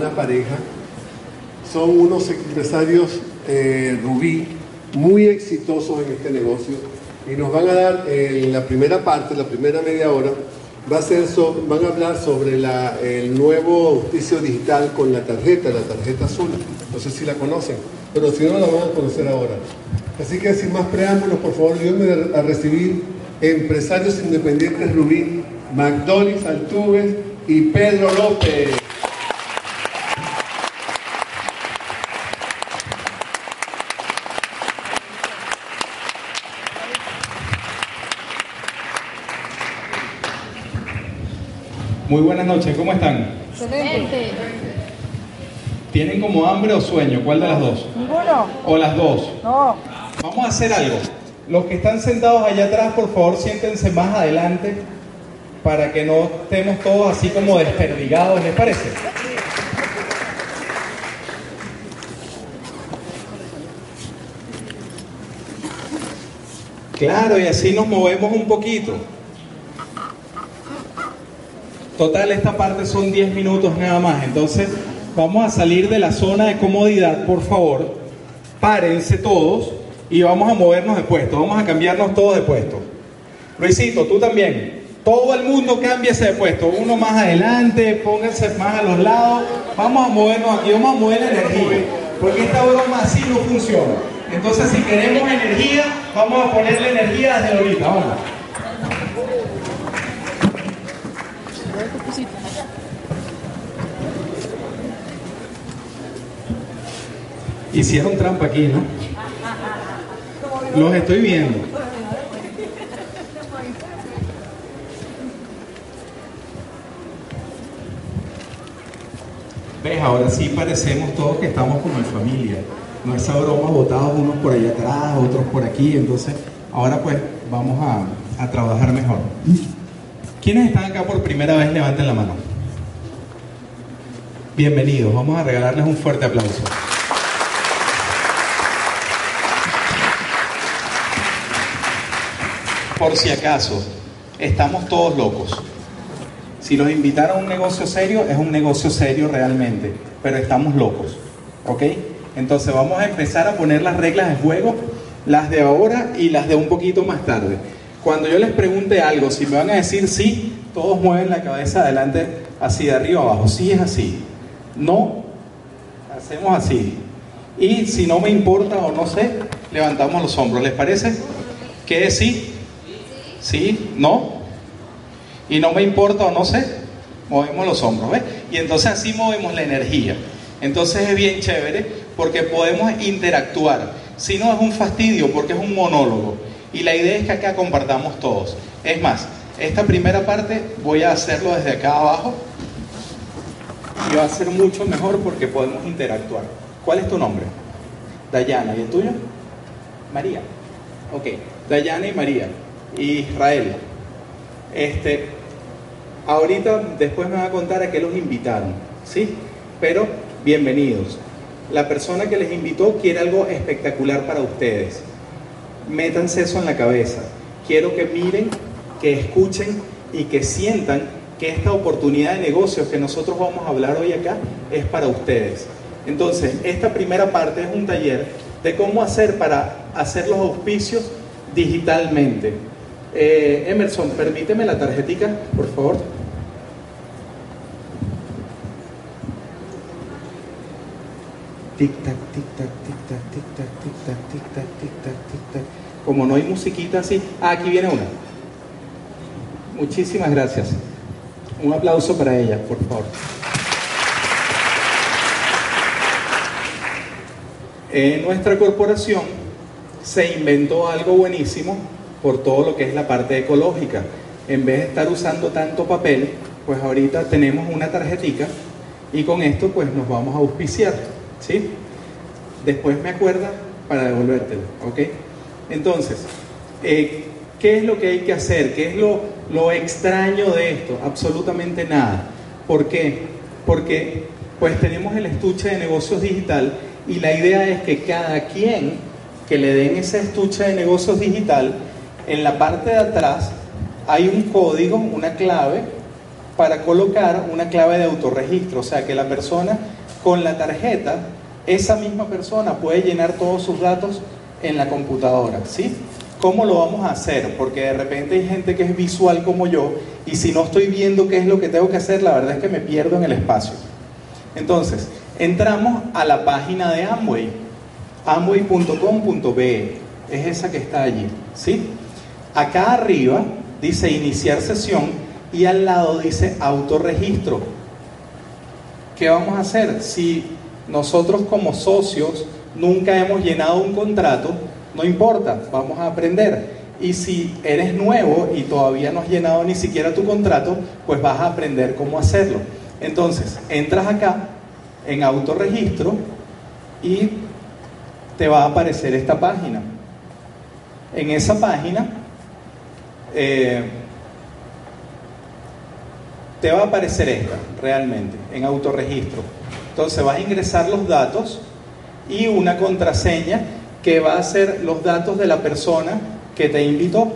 una pareja. Son unos empresarios eh, rubí muy exitosos en este negocio y nos van a dar en la primera parte, la primera media hora, va a ser van a hablar sobre el nuevo auspicio digital con la tarjeta, la tarjeta azul. No sé si la conocen, pero si no la van a conocer ahora. Así que sin más preámbulos, por favor, ayúdenme a recibir empresarios independientes Rubí, McDonald's Altuve y Pedro López. Muy buenas noches, ¿cómo están? Excelente. ¿Tienen como hambre o sueño? ¿Cuál de las dos? Ninguno. ¿O las dos? No. Vamos a hacer algo. Los que están sentados allá atrás, por favor, siéntense más adelante para que no estemos todos así como desperdigados, ¿les parece? Claro, y así nos movemos un poquito. Total, esta parte son 10 minutos nada más. Entonces, vamos a salir de la zona de comodidad, por favor. Párense todos y vamos a movernos de puesto. Vamos a cambiarnos todos de puesto. Luisito, tú también. Todo el mundo cámbiese de puesto. Uno más adelante, pónganse más a los lados. Vamos a movernos aquí, vamos a mover la energía. Porque esta broma así no funciona. Entonces, si queremos energía, vamos a ponerle energía desde ahorita. Vamos. Hicieron trampa aquí, ¿no? Los estoy viendo. ¿Ves? Ahora sí parecemos todos que estamos como en familia. No esa broma botados unos por allá atrás, otros por aquí. Entonces, ahora pues vamos a, a trabajar mejor. ¿Quiénes están acá por primera vez? Levanten la mano. Bienvenidos. Vamos a regalarles un fuerte aplauso. Por si acaso, estamos todos locos. Si los invitaron a un negocio serio, es un negocio serio realmente, pero estamos locos. ¿Ok? Entonces vamos a empezar a poner las reglas de juego, las de ahora y las de un poquito más tarde. Cuando yo les pregunte algo, si me van a decir sí, todos mueven la cabeza adelante, así de arriba abajo. Sí es así. No, hacemos así. Y si no me importa o no sé, levantamos los hombros. ¿Les parece? ¿Qué es sí? ¿Sí? ¿No? Y no me importa o no sé, movemos los hombros, ¿ves? Y entonces así movemos la energía. Entonces es bien chévere porque podemos interactuar. Si no es un fastidio porque es un monólogo. Y la idea es que acá compartamos todos. Es más, esta primera parte voy a hacerlo desde acá abajo y va a ser mucho mejor porque podemos interactuar. ¿Cuál es tu nombre? Dayana. ¿Y el tuyo? María. Ok, Dayana y María. Israel. Este, ahorita después me va a contar a qué los invitaron, ¿sí? Pero bienvenidos. La persona que les invitó quiere algo espectacular para ustedes. Métanse eso en la cabeza. Quiero que miren, que escuchen y que sientan que esta oportunidad de negocios que nosotros vamos a hablar hoy acá es para ustedes. Entonces, esta primera parte es un taller de cómo hacer para hacer los auspicios digitalmente. Eh, Emerson, permíteme la tarjetita, por favor. Tic tac, tic tac, tic tac, tic tac, tic tac, tic tac, tic tac, tic tac. Como no hay musiquita así. Ah, aquí viene una. Muchísimas gracias. Un aplauso para ella, por favor. En nuestra corporación se inventó algo buenísimo por todo lo que es la parte ecológica. En vez de estar usando tanto papel, pues ahorita tenemos una tarjetita y con esto pues nos vamos a auspiciar, ¿sí? Después me acuerda para devolvértelo, ¿ok? Entonces, eh, ¿qué es lo que hay que hacer? ¿Qué es lo, lo extraño de esto? Absolutamente nada. ¿Por qué? Porque pues tenemos el estuche de negocios digital y la idea es que cada quien que le den ese estuche de negocios digital en la parte de atrás hay un código, una clave, para colocar una clave de autorregistro, o sea que la persona con la tarjeta, esa misma persona puede llenar todos sus datos en la computadora, ¿sí? ¿Cómo lo vamos a hacer? Porque de repente hay gente que es visual como yo y si no estoy viendo qué es lo que tengo que hacer, la verdad es que me pierdo en el espacio. Entonces, entramos a la página de Amway, amway.com.be, es esa que está allí, ¿sí? Acá arriba dice iniciar sesión y al lado dice autorregistro. ¿Qué vamos a hacer? Si nosotros como socios nunca hemos llenado un contrato, no importa, vamos a aprender. Y si eres nuevo y todavía no has llenado ni siquiera tu contrato, pues vas a aprender cómo hacerlo. Entonces, entras acá en autorregistro y te va a aparecer esta página. En esa página eh, te va a aparecer esta realmente en autorregistro. Entonces vas a ingresar los datos y una contraseña que va a ser los datos de la persona que te invitó.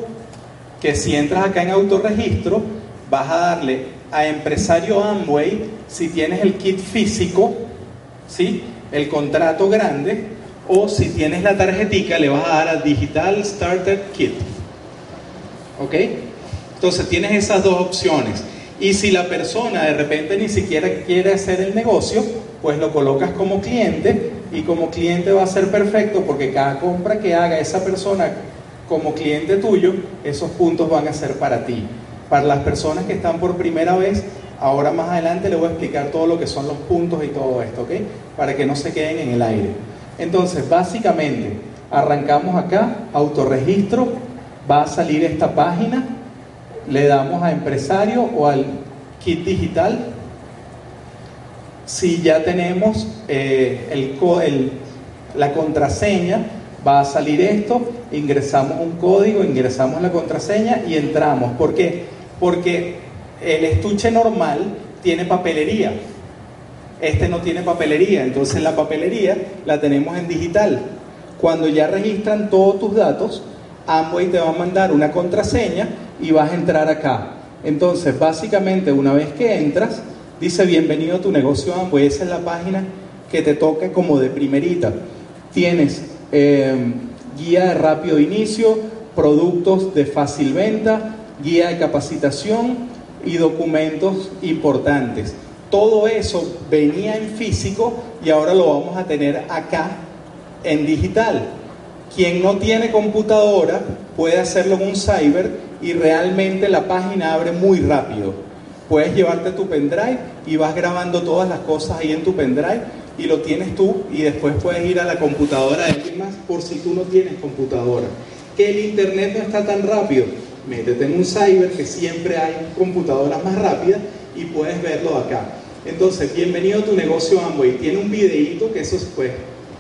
Que si entras acá en autorregistro, vas a darle a empresario Amway, si tienes el kit físico, ¿sí? el contrato grande, o si tienes la tarjetica, le vas a dar a Digital Starter Kit. ¿Ok? Entonces tienes esas dos opciones. Y si la persona de repente ni siquiera quiere hacer el negocio, pues lo colocas como cliente y como cliente va a ser perfecto porque cada compra que haga esa persona como cliente tuyo, esos puntos van a ser para ti. Para las personas que están por primera vez, ahora más adelante les voy a explicar todo lo que son los puntos y todo esto, ¿ok? Para que no se queden en el aire. Entonces, básicamente, arrancamos acá, autorregistro, va a salir esta página, le damos a empresario o al kit digital. Si ya tenemos eh, la contraseña, va a salir esto, ingresamos un código, ingresamos la contraseña y entramos. ¿Por qué? Porque el estuche normal tiene papelería. Este no tiene papelería, entonces la papelería la tenemos en digital. Cuando ya registran todos tus datos, Amway te va a mandar una contraseña y vas a entrar acá. Entonces, básicamente, una vez que entras, dice bienvenido a tu negocio Amway. Esa es la página que te toca como de primerita. Tienes eh, guía de rápido inicio, productos de fácil venta, guía de capacitación y documentos importantes. Todo eso venía en físico y ahora lo vamos a tener acá en digital. Quien no tiene computadora puede hacerlo en un cyber y realmente la página abre muy rápido. Puedes llevarte tu pendrive y vas grabando todas las cosas ahí en tu pendrive y lo tienes tú y después puedes ir a la computadora de alguien por si tú no tienes computadora. Que el internet no está tan rápido. Métete en un cyber que siempre hay computadoras más rápidas y puedes verlo acá. Entonces, bienvenido a tu negocio Amway. Tiene un videíto que eso es pues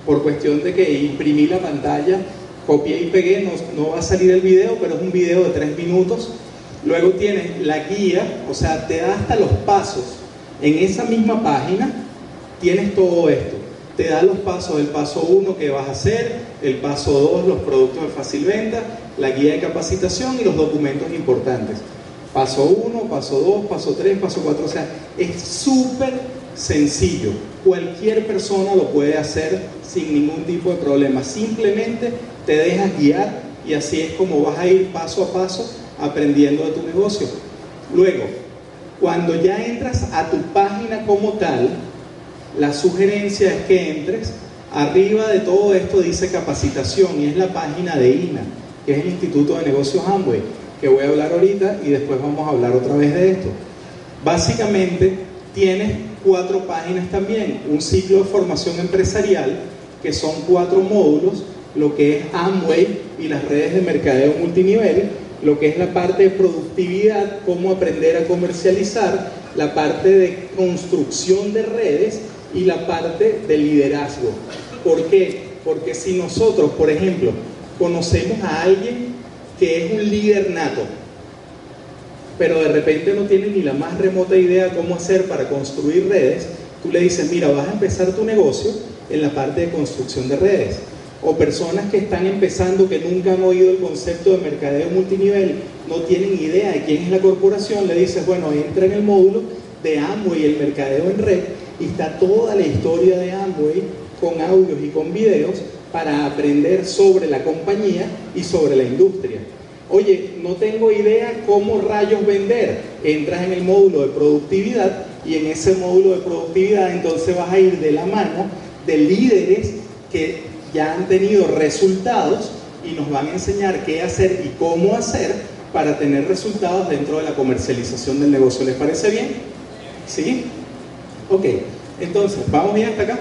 por cuestión de que imprimí la pantalla, copié y pegué, no, va a salir el video, pero es un video de tres minutos. Luego tienes la guía, o sea, te da hasta los pasos. En esa misma página tienes todo esto. Te da los pasos, el paso 1 que vas a hacer, el paso 2 los productos de fácil venta, la guía de capacitación y los documentos importantes. Paso 1, paso 2, paso 3, paso 4, o sea, es súper sencillo. Cualquier persona lo puede hacer sin ningún tipo de problema. Simplemente te dejas guiar y así es como vas a ir paso a paso aprendiendo de tu negocio. Luego, cuando ya entras a tu página como tal, la sugerencia es que entres. Arriba de todo esto dice capacitación y es la página de INA, que es el Instituto de Negocios Amway, que voy a hablar ahorita y después vamos a hablar otra vez de esto. Básicamente tienes cuatro páginas también, un ciclo de formación empresarial, que son cuatro módulos, lo que es Amway y las redes de mercadeo multinivel, lo que es la parte de productividad, cómo aprender a comercializar, la parte de construcción de redes y la parte de liderazgo. ¿Por qué? Porque si nosotros, por ejemplo, conocemos a alguien que es un líder nato, pero de repente no tiene ni la más remota idea cómo hacer para construir redes, tú le dices, mira, vas a empezar tu negocio en la parte de construcción de redes. o personas que están empezando, que nunca han oído el concepto de mercadeo multinivel, no tienen idea de quién es la corporación, le dices, bueno, entra en el módulo de Amway, el mercadeo en red, y está toda la historia de Amway con audios y con videos para aprender sobre la compañía y sobre la industria. Oye, no tengo idea cómo rayos vender. Entras en el módulo de productividad y en ese módulo de productividad entonces vas a ir de la mano de líderes que ya han tenido resultados y nos van a enseñar qué hacer y cómo hacer para tener resultados dentro de la comercialización del negocio. ¿Les parece bien? ¿Sí? Ok, entonces, ¿vamos bien hasta acá?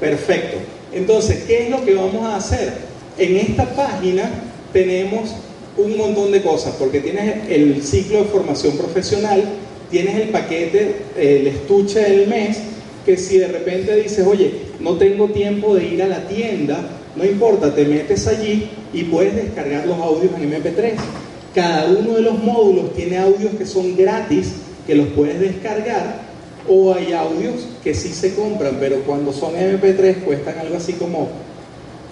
Perfecto. Entonces, ¿qué es lo que vamos a hacer? En esta página tenemos un montón de cosas, porque tienes el ciclo de formación profesional, tienes el paquete, el estuche del mes, que si de repente dices, oye, no tengo tiempo de ir a la tienda, no importa, te metes allí y puedes descargar los audios en MP3. Cada uno de los módulos tiene audios que son gratis, que los puedes descargar, o hay audios que sí se compran, pero cuando son MP3 cuestan algo así como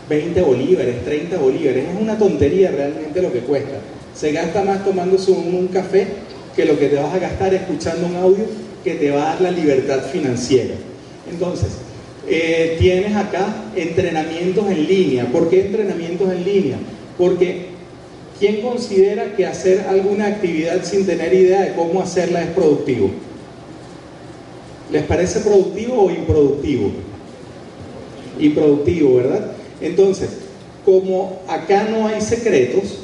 20 bolívares, 30 bolívares. Es una tontería realmente lo que cuesta. Se gasta más tomándose un, café que lo que te vas a gastar escuchando un audio que te va a dar la libertad financiera. Entonces, eh, tienes acá entrenamientos en línea. ¿Por qué entrenamientos en línea? Porque ¿quién considera que hacer alguna actividad sin tener idea de cómo hacerla es productivo? ¿Les parece productivo o improductivo? Improductivo, ¿verdad? Entonces, como acá no hay secretos,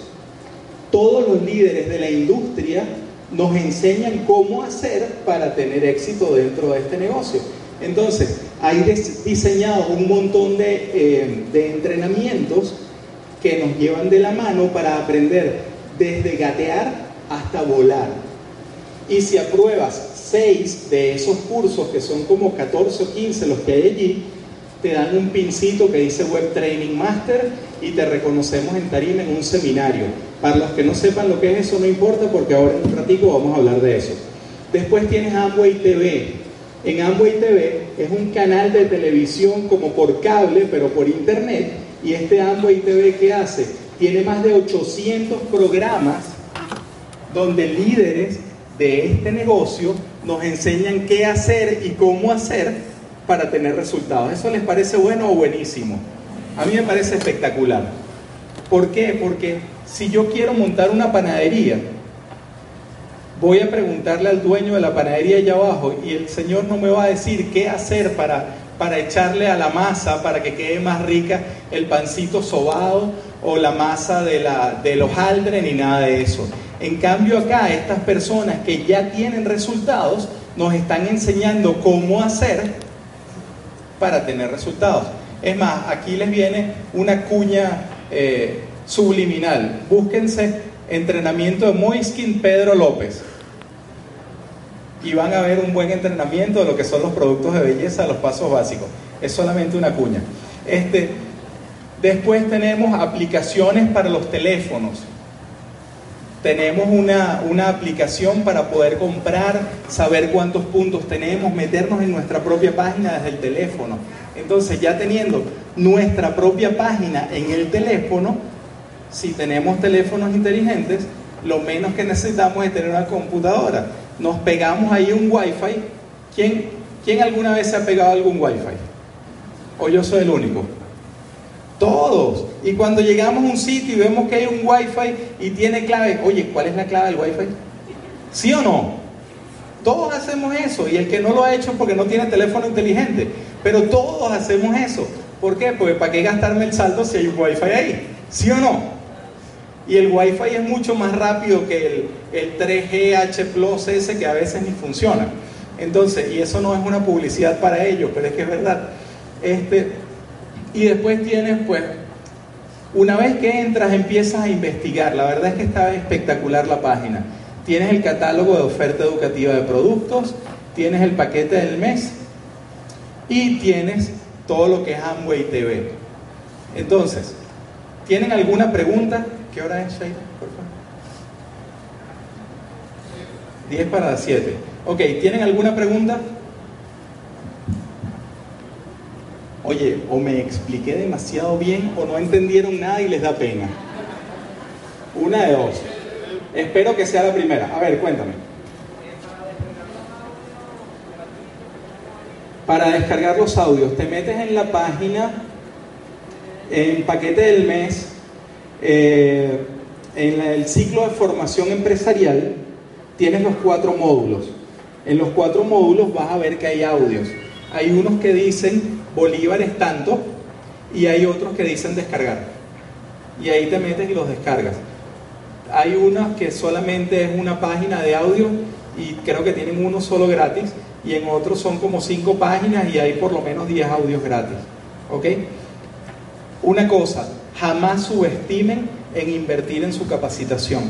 todos los líderes de la industria nos enseñan cómo hacer para tener éxito dentro de este negocio. Entonces, hay diseñado un montón de, eh, de entrenamientos que nos llevan de la mano para aprender desde gatear hasta volar. Y si apruebas seis de esos cursos, que son como 14 o 15 los que hay allí, te dan un pincito que dice Web Training Master y te reconocemos en tarima en un seminario. Para los que no sepan lo que es eso, no importa porque ahora en un ratico vamos a hablar de eso. Después tienes Amway TV. En Amway TV es un canal de televisión como por cable, pero por internet. Y este Amway TV, ¿qué hace? Tiene más de 800 programas donde líderes de este negocio nos enseñan qué hacer y cómo hacer para tener resultados. ¿Eso les parece bueno o buenísimo? A mí me parece espectacular. ¿Por qué? Porque si yo quiero montar una panadería, voy a preguntarle al dueño de la panadería allá abajo y el señor no me va a decir qué hacer para, para echarle a la masa para que quede más rica el pancito sobado o la masa de, la, de los aldres ni nada de eso. En cambio acá estas personas que ya tienen resultados nos están enseñando cómo hacer para tener resultados. Es más, aquí les viene una cuña eh, subliminal. Búsquense entrenamiento de Moiskin Pedro López. Y van a ver un buen entrenamiento de lo que son los productos de belleza, los pasos básicos. Es solamente una cuña. Este, después tenemos aplicaciones para los teléfonos tenemos una, una, aplicación para poder comprar, saber cuántos puntos tenemos, meternos en nuestra propia página desde el teléfono. Entonces ya teniendo nuestra propia página en el teléfono, si tenemos teléfonos inteligentes, lo menos que necesitamos es tener una computadora. Nos pegamos ahí un wifi. ¿Quién, ¿Quién alguna vez se ha pegado algún wifi? ¿O yo soy el único? Todos. Y cuando llegamos a un sitio y vemos que hay un wifi y tiene clave, oye, ¿cuál es la clave del wifi? ¿Sí o no? Todos hacemos eso y el que no lo ha hecho es porque no tiene teléfono inteligente. Pero todos hacemos eso. ¿Por qué? Porque ¿para qué gastarme el saldo si hay un wifi ahí? ¿Sí o no? Y el wifi es mucho más rápido que el, el 3G H Plus ese que a veces ni funciona. Entonces, y eso no es una publicidad para ellos, pero es que es verdad. Este, y después tienes, pues, una vez que entras empiezas a investigar. La verdad es que está espectacular la página. Tienes el catálogo de oferta educativa de productos, tienes el paquete del mes y tienes todo lo que es Amway TV. Entonces, ¿tienen alguna pregunta? ¿Qué hora es, Sheila? Por favor. 10 para las 7. Ok, ¿tienen alguna pregunta? Oye, o me expliqué demasiado bien o no entendieron nada y les da pena. Una de dos. Espero que sea la primera. A ver, cuéntame. Para descargar los audios, te metes en la página, en paquete del mes, eh, en el ciclo de formación empresarial, tienes los cuatro módulos. En los cuatro módulos vas a ver que hay audios. Hay unos que dicen Bolívar es tanto y hay otros que dicen descargar. Y ahí te metes y los descargas. Hay unas que solamente es una página de audio y creo que tienen uno solo gratis y en otros son como cinco páginas y hay por lo menos 10 audios gratis. ¿Ok? Una cosa, jamás subestimen en invertir en su capacitación.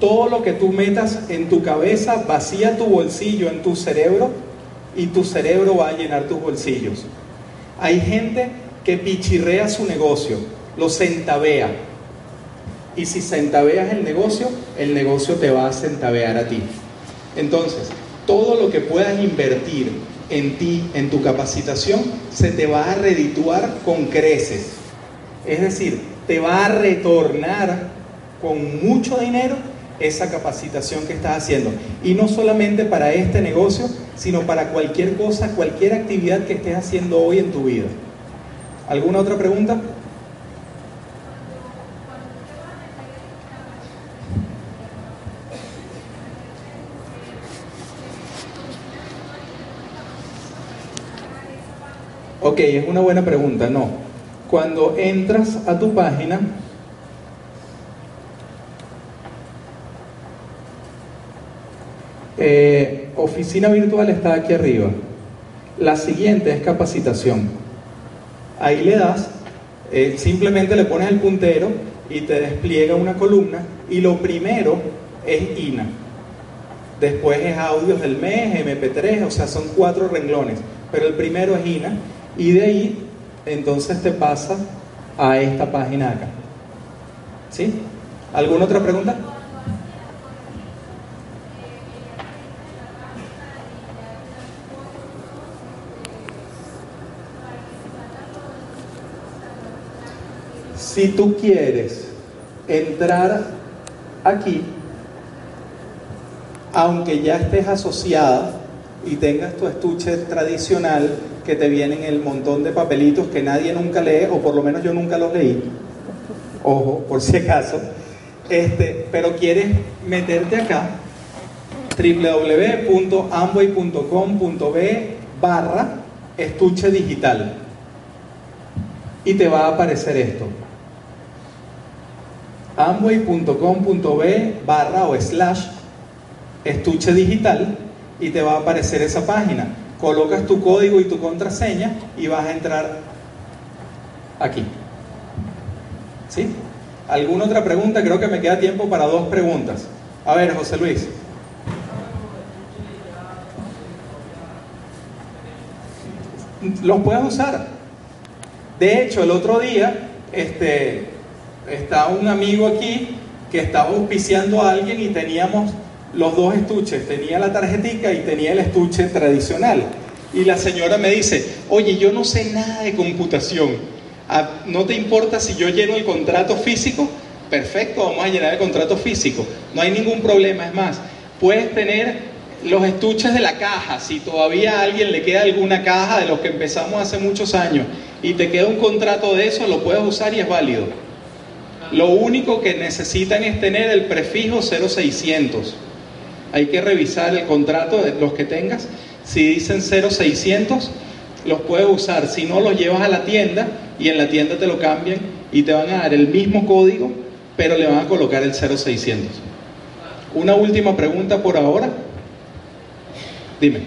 Todo lo que tú metas en tu cabeza vacía tu bolsillo en tu cerebro y tu cerebro va a llenar tus bolsillos. Hay gente que pichirrea su negocio, lo centavea. Y si centaveas el negocio, el negocio te va a centavear a ti. Entonces, todo lo que puedas invertir en ti, en tu capacitación, se te va a redituar con creces. Es decir, te va a retornar con mucho dinero esa capacitación que estás haciendo. Y no solamente para este negocio, sino para cualquier cosa, cualquier actividad que estés haciendo hoy en tu vida. ¿Alguna otra pregunta? Ok, es una buena pregunta, no. Cuando entras a tu página, Eh, oficina virtual está aquí arriba. La siguiente es capacitación. Ahí le das, eh, simplemente le pones el puntero y te despliega una columna y lo primero es INA. Después es audios del mes, MP3, o sea, son cuatro renglones. Pero el primero es INA y de ahí entonces te pasa a esta página acá. ¿Sí? ¿Alguna otra pregunta? Si tú quieres entrar aquí, aunque ya estés asociada y tengas tu estuche tradicional que te vienen el montón de papelitos que nadie nunca lee, o por lo menos yo nunca los leí, ojo, por si acaso, este, pero quieres meterte acá, www.amway.com.b barra estuche digital y te va a aparecer esto. amway.com.b barra o slash estuche digital y te va a aparecer esa página. Colocas tu código y tu contraseña y vas a entrar aquí. ¿Sí? ¿Alguna otra pregunta? Creo que me queda tiempo para dos preguntas. A ver, José Luis. Los puedes usar. De hecho, el otro día, este, está un amigo aquí que estaba auspiciando a alguien y teníamos los dos estuches, tenía la tarjetica y tenía el estuche tradicional. Y la señora me dice, oye, yo no sé nada de computación, ah, ¿no te importa si yo lleno el contrato físico? Perfecto, vamos a llenar el contrato físico, no hay ningún problema, es más, puedes tener los estuches de la caja, si todavía a alguien le queda alguna caja de los que empezamos hace muchos años y te queda un contrato de eso, lo puedes usar y es válido. Lo único que necesitan es tener el prefijo 0600. Hay que revisar el contrato de los que tengas. Si dicen 0600, los puedes usar. Si no, los llevas a la tienda y en la tienda te lo cambian y te van a dar el mismo código, pero le van a colocar el 0600. Una última pregunta por ahora. Dime.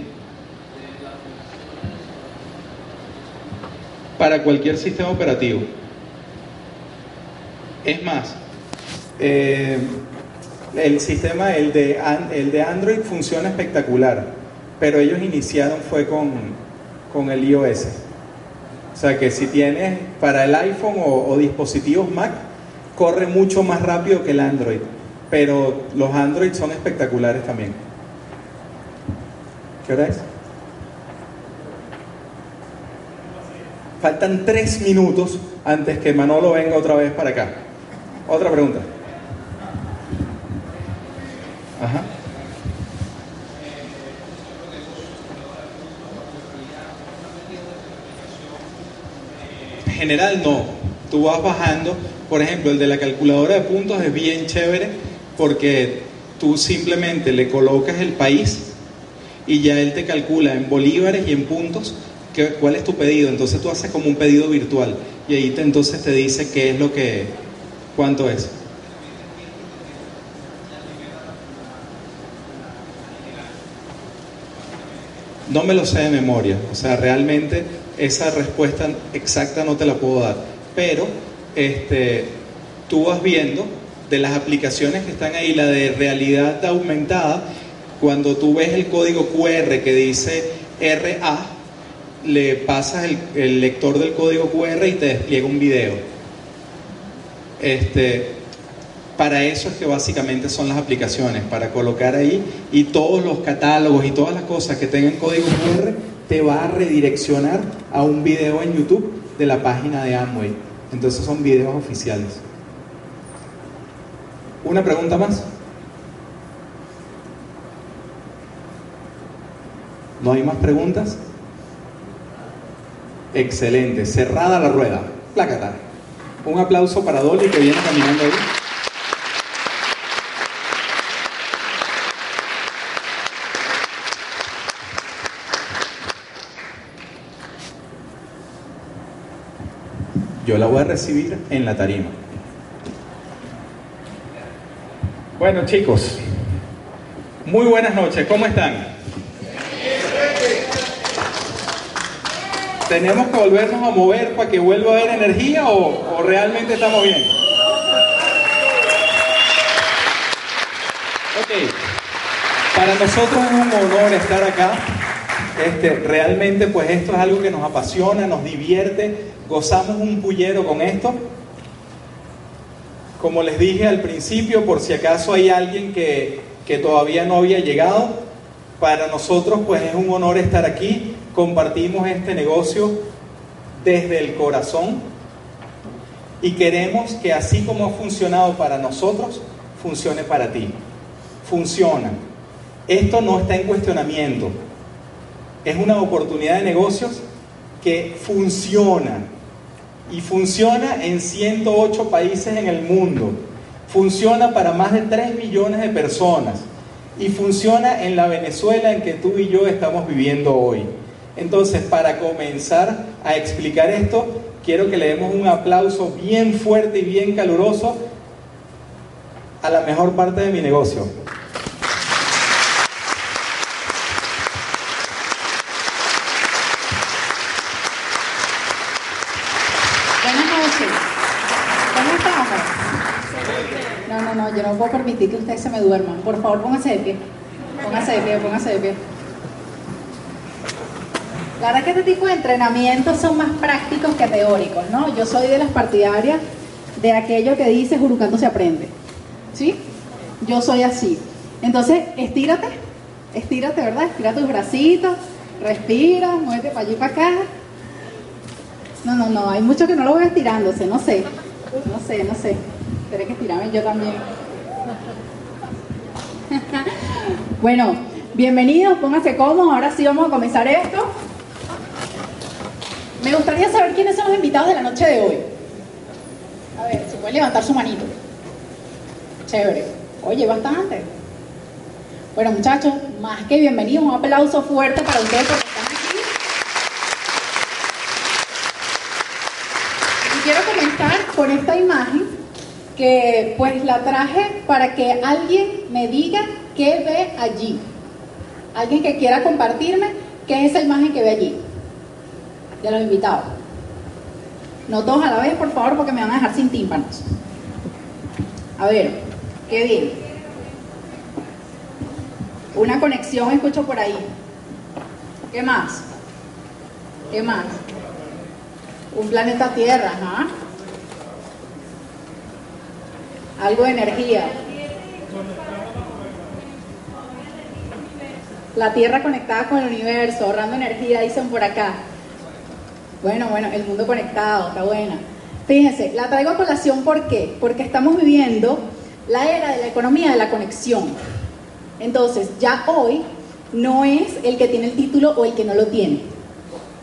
Para cualquier sistema operativo. Es más, eh, el sistema, el de, el de Android funciona espectacular, pero ellos iniciaron fue con, con el iOS. O sea que si tienes para el iPhone o, dispositivos Mac, corre mucho más rápido que el Android, pero los Android son espectaculares también. ¿Qué hora es? Faltan tres minutos antes que Manolo venga otra vez para acá. Otra pregunta. Ajá. General no. Tú vas bajando. Por ejemplo, el de la calculadora de puntos es bien chévere porque tú simplemente le colocas el país y ya él te calcula en bolívares y en puntos cuál es tu pedido. Entonces tú haces como un pedido virtual y ahí te, entonces te dice qué es lo que, cuánto es. No me lo sé de memoria, o sea, realmente esa respuesta exacta no te la puedo dar, pero este, tú vas viendo de las aplicaciones que están ahí, la de realidad aumentada, cuando tú ves el código QR que dice RA, le pasas el, lector del código QR y te despliega un video. Este, para eso es que básicamente son las aplicaciones, para colocar ahí y todos los catálogos y todas las cosas que tengan código QR te va a redireccionar a un video en YouTube de la página de Amway. Entonces son videos oficiales. ¿Una pregunta más? ¿No hay más preguntas? Excelente, cerrada la rueda. Plácata. Un aplauso para Dolly que viene caminando ahí. La voy a recibir en la tarima. Bueno chicos, muy buenas noches, ¿cómo están? ¿Tenemos que volvernos a mover para que vuelva a haber energía o, realmente estamos bien? Ok, para nosotros es un honor estar acá. Este, realmente pues esto es algo que nos apasiona, nos divierte, gozamos un pullero con esto. Como les dije al principio, por si acaso hay alguien que, que todavía no había llegado, para nosotros pues es un honor estar aquí compartimos este negocio desde el corazón y queremos que así como ha funcionado para nosotros, funcione para ti. Funciona. Esto no está en cuestionamiento. Es una oportunidad de negocios que funciona. Y funciona en 108 países en el mundo. Funciona para más de 3 millones de personas. Y funciona en la Venezuela en que tú y yo estamos viviendo hoy. Entonces, para comenzar a explicar esto, quiero que le demos un aplauso bien fuerte y bien caluroso a la mejor parte de mi negocio. Buenas noches. ¿Cómo estamos? No, puedo permitir que ustedes se me duerman. Por favor, póngase de pie. Póngase de pie, póngase de pie. La verdad es que este tipo de entrenamientos son más prácticos que teóricos, ¿no? Yo soy de las partidarias de aquello que dice jurucando se aprende, ¿sí? Yo soy así. Entonces, estírate, estírate, ¿verdad? Estira tus bracitos, respira, muévete para allí y para acá. No, no, no, hay muchos que no lo veo estirándose, no sé, no sé, no sé. Tendré que estirarme yo también. bueno, bienvenidos, pónganse cómodos, ahora sí vamos a comenzar esto. Me gustaría saber quiénes son los invitados de la noche de hoy. A ver, si puede levantar su manito. Chévere. Oye, bastante. Bueno, muchachos, más que bienvenidos. Un aplauso fuerte para ustedes porque están aquí. Y quiero comenzar con esta imagen que pues la traje para que alguien me diga qué ve allí. Alguien que quiera compartirme qué es esa imagen que ve allí de los invitados. No todos a la vez, por favor, porque me van a dejar sin tímpanos. A ver, qué bien. Una conexión escucho por ahí. ¿Qué más? ¿Qué más? Un planeta Tierra, ¿ah? Algo de energía. La Tierra conectada con el universo, ahorrando energía, dicen por acá. Bueno, bueno, el mundo conectado, está buena. Fíjense, la traigo a colación ¿por qué? Porque estamos viviendo la era de la economía de la conexión. Entonces, ya hoy no es el que tiene el título o el que no lo tiene.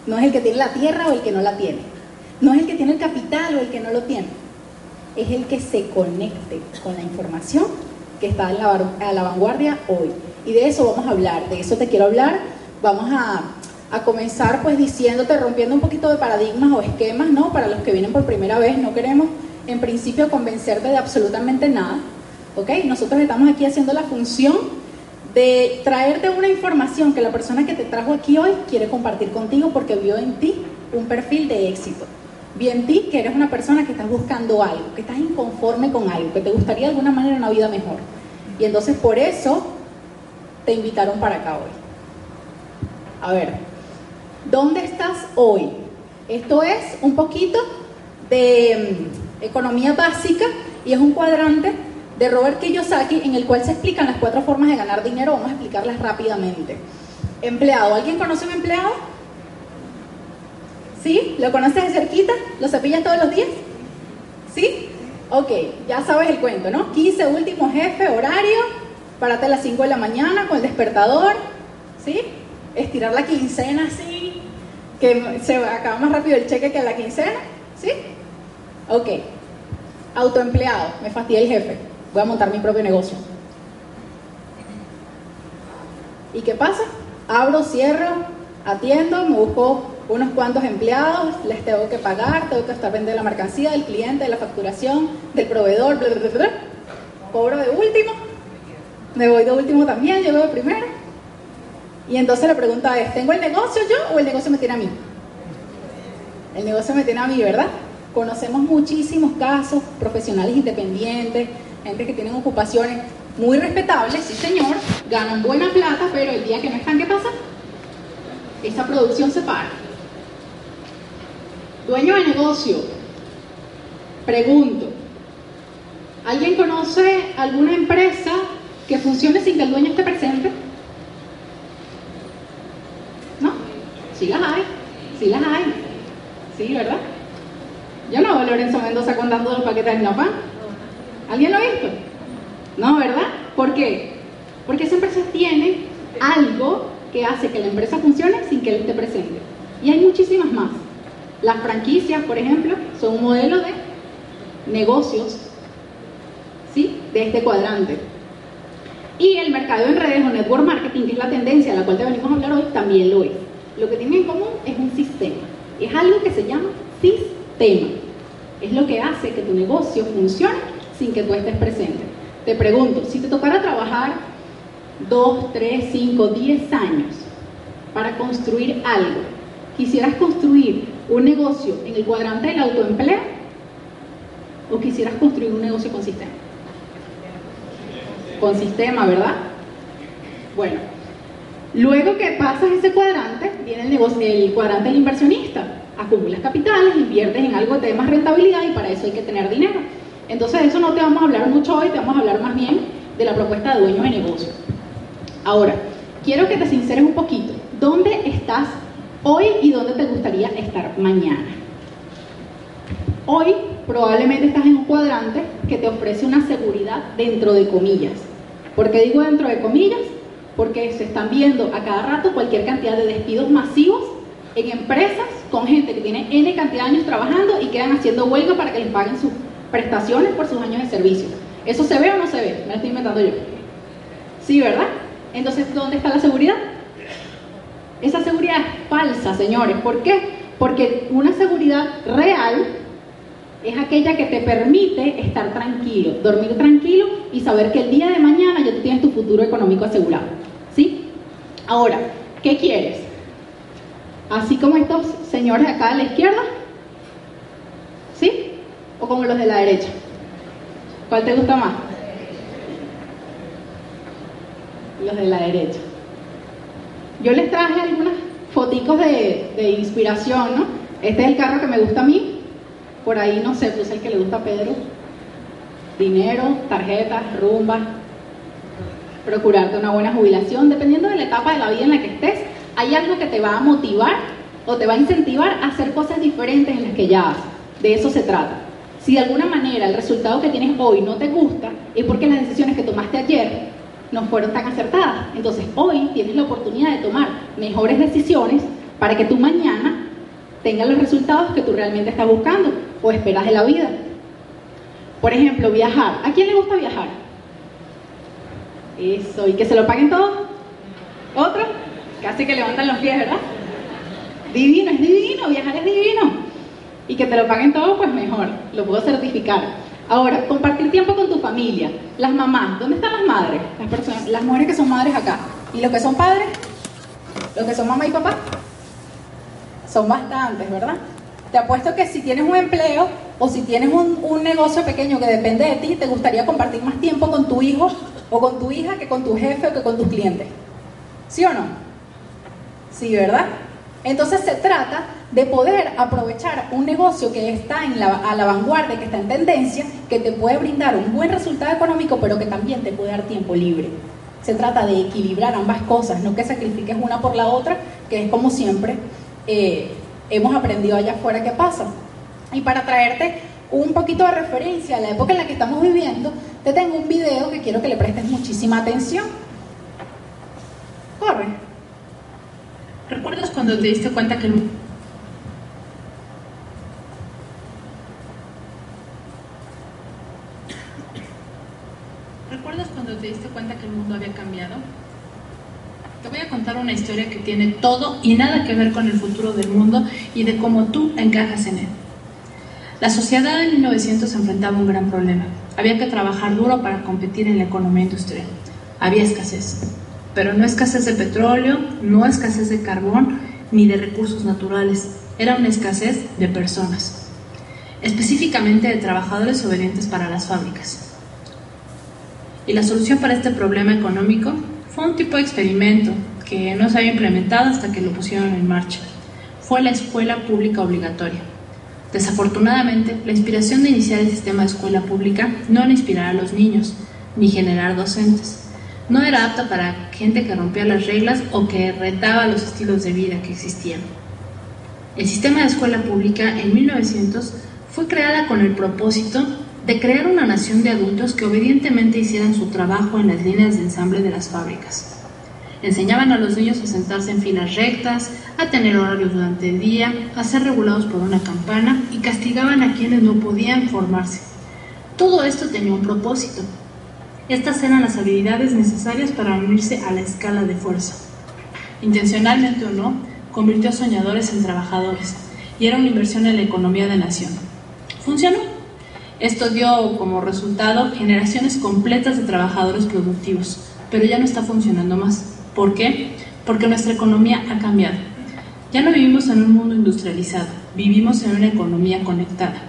No es el que tiene la tierra o el que no la tiene. No es el que tiene el capital o el que no lo tiene. Es el que se conecte con la información que está a la vanguardia hoy. Y de eso vamos a hablar, de eso te quiero hablar. Vamos a, a comenzar pues diciéndote, rompiendo un poquito de paradigmas o esquemas, ¿no? Para los que vienen por primera vez, no queremos en principio convencerte de absolutamente nada, ¿ok? Nosotros estamos aquí haciendo la función de traerte una información que la persona que te trajo aquí hoy quiere compartir contigo porque vio en ti un perfil de éxito. Vio en ti que eres una persona que estás buscando algo, que estás inconforme con algo, que te gustaría de alguna manera una vida mejor. Y entonces por eso te invitaron para acá hoy. A ver, ¿dónde estás hoy? Esto es un poquito de mm, economía básica y es un cuadrante de Robert Kiyosaki en el cual se explican las cuatro formas de ganar dinero. Vamos a explicarlas rápidamente. Empleado. ¿Alguien conoce un empleado? ¿Sí? ¿Lo conoces de cerquita? ¿Lo cepillas todos los días? ¿Sí? Ok, ya sabes el cuento, ¿no? 15, último jefe, horario, párate a las 5 de la mañana con el despertador, ¿sí? Estirar la quincena así, que se acaba más rápido el cheque que la quincena, ¿sí? Ok. Autoempleado, me fastidia el jefe voy a montar mi propio negocio. ¿Y qué pasa? Abro, cierro, atiendo, me busco unos cuantos empleados, les tengo que pagar, tengo que estar vendiendo la mercancía del cliente, de la facturación, del proveedor, bla, bla, bla, cobro de último, me voy de último también, llego de primero. Y entonces la pregunta es, ¿tengo el negocio yo o el negocio me tiene a mí? El negocio me tiene a mí, ¿verdad? Conocemos muchísimos casos, profesionales independientes, gente que tienen ocupaciones muy respetables, sí señor, ganan buena plata, pero el día que no están, ¿qué pasa? Esa producción se para. Dueño de negocio, pregunto, ¿alguien conoce alguna empresa que funcione sin que el dueño esté presente? ¿No? Sí las hay, sí las hay. Sí, ¿verdad? Yo no veo Lorenzo Mendoza contando los paquetes de pan. ¿Alguien lo ha visto? No, ¿verdad? ¿Por qué? Porque esa empresa tiene algo que hace que la empresa funcione sin que él esté presente. Y hay muchísimas más. Las franquicias, por ejemplo, son un modelo de negocios ¿sí? de este cuadrante. Y el mercado en redes o network marketing, que es la tendencia a la cual te venimos a hablar hoy, también lo es. Lo que tiene en común es un sistema. Es algo que se llama sistema. Es lo que hace que tu negocio funcione sin que tú estés presente. Te pregunto, si te tocara trabajar 2, 3, 5, 10 años para construir algo, ¿quisieras construir un negocio en el cuadrante del autoempleo o quisieras construir un negocio con sistema? Con sistema, ¿verdad? Bueno, luego que pasas ese cuadrante, viene el, negocio, el cuadrante del inversionista. Acumulas capitales, inviertes en algo de más rentabilidad y para eso hay que tener dinero. Entonces de eso no te vamos a hablar mucho hoy, te vamos a hablar más bien de la propuesta de dueño de negocio. Ahora, quiero que te sinceres un poquito. ¿Dónde estás hoy y dónde te gustaría estar mañana? Hoy probablemente estás en un cuadrante que te ofrece una seguridad dentro de comillas. ¿Por qué digo dentro de comillas? Porque se están viendo a cada rato cualquier cantidad de despidos masivos en empresas con gente que tiene N cantidad de años trabajando y quedan haciendo huelga para que les paguen sus prestaciones por sus años de servicio. ¿Eso se ve o no se ve? Me lo estoy inventando yo. Sí, ¿verdad? Entonces, ¿dónde está la seguridad? Esa seguridad es falsa, señores. ¿Por qué? Porque una seguridad real es aquella que te permite estar tranquilo, dormir tranquilo y saber que el día de mañana ya tú tienes tu futuro económico asegurado. ¿Sí? Ahora, ¿qué quieres? Así como estos señores acá a la izquierda, ¿sí? o como los de la derecha? ¿Cuál te gusta más? Los de la derecha. Yo les traje algunas foticos de, de inspiración, ¿no? Este es el carro que me gusta a mí. Por ahí, no sé, puse el que le gusta a Pedro. Dinero, tarjetas, rumba, procurarte una buena jubilación. Dependiendo de la etapa de la vida en la que estés, hay algo que te va a motivar o te va a incentivar a hacer cosas diferentes en las que ya haces. De eso se trata. Si de alguna manera el resultado que tienes hoy no te gusta, es porque las decisiones que tomaste ayer no fueron tan acertadas. Entonces hoy tienes la oportunidad de tomar mejores decisiones para que tú mañana tengas los resultados que tú realmente estás buscando o esperas de la vida. Por ejemplo, viajar. ¿A quién le gusta viajar? Eso, y que se lo paguen todos. ¿Otro? Casi que levantan los pies, ¿verdad? Divino, es divino, viajar es divino. Y que te lo paguen todos, pues mejor, lo puedo certificar. Ahora, compartir tiempo con tu familia. Las mamás, ¿dónde están las madres? Las, personas, las mujeres que son madres acá. ¿Y los que son padres? ¿Los que son mamá y papá? Son bastantes, ¿verdad? Te apuesto que si tienes un empleo o si tienes un, un, negocio pequeño que depende de ti, te gustaría compartir más tiempo con tu hijo o con tu hija que con tu jefe o que con tus clientes. ¿Sí o no? Sí, ¿verdad? Entonces se trata de poder aprovechar un negocio que está en la, a la vanguardia, que está en tendencia, que te puede brindar un buen resultado económico, pero que también te puede dar tiempo libre. Se trata de equilibrar ambas cosas, no que sacrifiques una por la otra, que es como siempre eh, hemos aprendido allá afuera que pasa. Y para traerte un poquito de referencia a la época en la que estamos viviendo, te tengo un video que quiero que le prestes muchísima atención. Corre. ¿Recuerdas cuando te diste cuenta que el ¿Recuerdas cuando te diste cuenta que el mundo había cambiado? Te voy a contar una historia que tiene todo y nada que ver con el futuro del mundo y de cómo tú encajas en él. La sociedad en 1900 enfrentaba un gran problema. Había que trabajar duro para competir en la economía industrial. Había escasez, pero no escasez de petróleo, no escasez de carbón ni de recursos naturales. Era una escasez de personas, específicamente de trabajadores obedientes para las fábricas. Y la solución para este problema económico fue un tipo de experimento que no se había implementado hasta que lo pusieron en marcha. Fue la escuela pública obligatoria. Desafortunadamente, la inspiración de iniciar el sistema de escuela pública no era inspirar a los niños, ni generar docentes. No era apta para gente que rompía las reglas o que retaba los estilos de vida que existían. El sistema de escuela pública en 1900 fue creada con el propósito de crear una nación de adultos que obedientemente hicieran su trabajo en las líneas de ensamble de las fábricas. Enseñaban a los niños a sentarse en filas rectas, a tener horarios durante el día, a ser regulados por una campana y castigaban a quienes no podían formarse. Todo esto tenía un propósito. Estas eran las habilidades necesarias para unirse a la escala de fuerza. Intencionalmente o no, convirtió a soñadores en trabajadores y era una inversión en la economía de nación. ¿Funcionó? Esto dio como resultado generaciones completas de trabajadores productivos, pero ya no está funcionando más. ¿Por qué? Porque nuestra economía ha cambiado. Ya no vivimos en un mundo industrializado, vivimos en una economía conectada.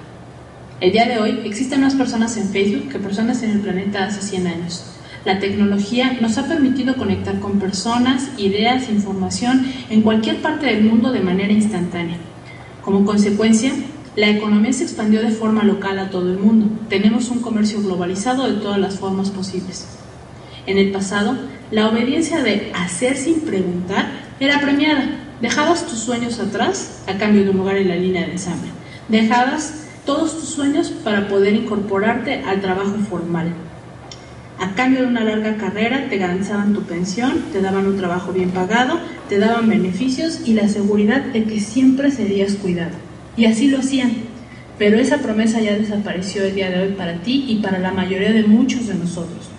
El día de hoy existen más personas en Facebook que personas en el planeta hace 100 años. La tecnología nos ha permitido conectar con personas, ideas, información en cualquier parte del mundo de manera instantánea. Como consecuencia, la economía se expandió de forma local a todo el mundo. Tenemos un comercio globalizado de todas las formas posibles. En el pasado, la obediencia de hacer sin preguntar era premiada. Dejabas tus sueños atrás a cambio de un lugar en la línea de ensamble. Dejabas todos tus sueños para poder incorporarte al trabajo formal. A cambio de una larga carrera te garantizaban tu pensión, te daban un trabajo bien pagado, te daban beneficios y la seguridad de que siempre serías cuidado. Y así lo hacían. Pero esa promesa ya desapareció el día de hoy para ti y para la mayoría de muchos de nosotros.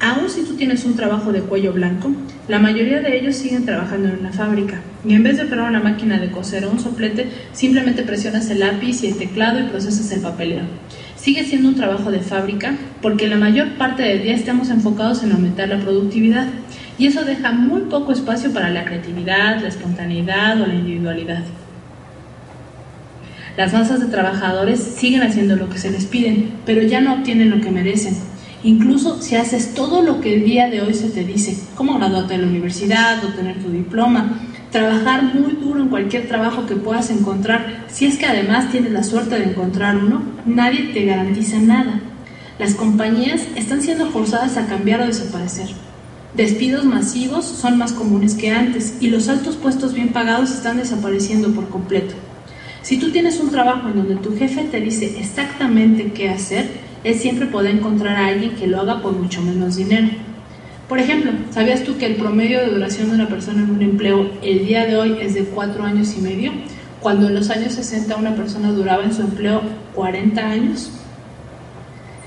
Aún si tú tienes un trabajo de cuello blanco, la mayoría de ellos siguen trabajando en una fábrica. Y en vez de operar una máquina de coser o un soplete, simplemente presionas el lápiz y el teclado y procesas el papeleo. Sigue siendo un trabajo de fábrica porque la mayor parte del día estamos enfocados en aumentar la productividad y eso deja muy poco espacio para la creatividad, la espontaneidad o la individualidad. Las masas de trabajadores siguen haciendo lo que se les piden, pero ya no obtienen lo que merecen. Incluso si haces todo lo que el día de hoy se te dice, como graduarte de la universidad, obtener tu diploma, trabajar muy duro en cualquier trabajo que puedas encontrar, si es que además tienes la suerte de encontrar uno, nadie te garantiza nada. Las compañías están siendo forzadas a cambiar o desaparecer. Despidos masivos son más comunes que antes y los altos puestos bien pagados están desapareciendo por completo. Si tú tienes un trabajo en donde tu jefe te dice exactamente qué hacer, él siempre puede encontrar a alguien que lo haga por mucho menos dinero. Por ejemplo, ¿sabías tú que el promedio de duración de una persona en un empleo el día de hoy es de cuatro años y medio? Cuando en los años 60 una persona duraba en su empleo 40 años.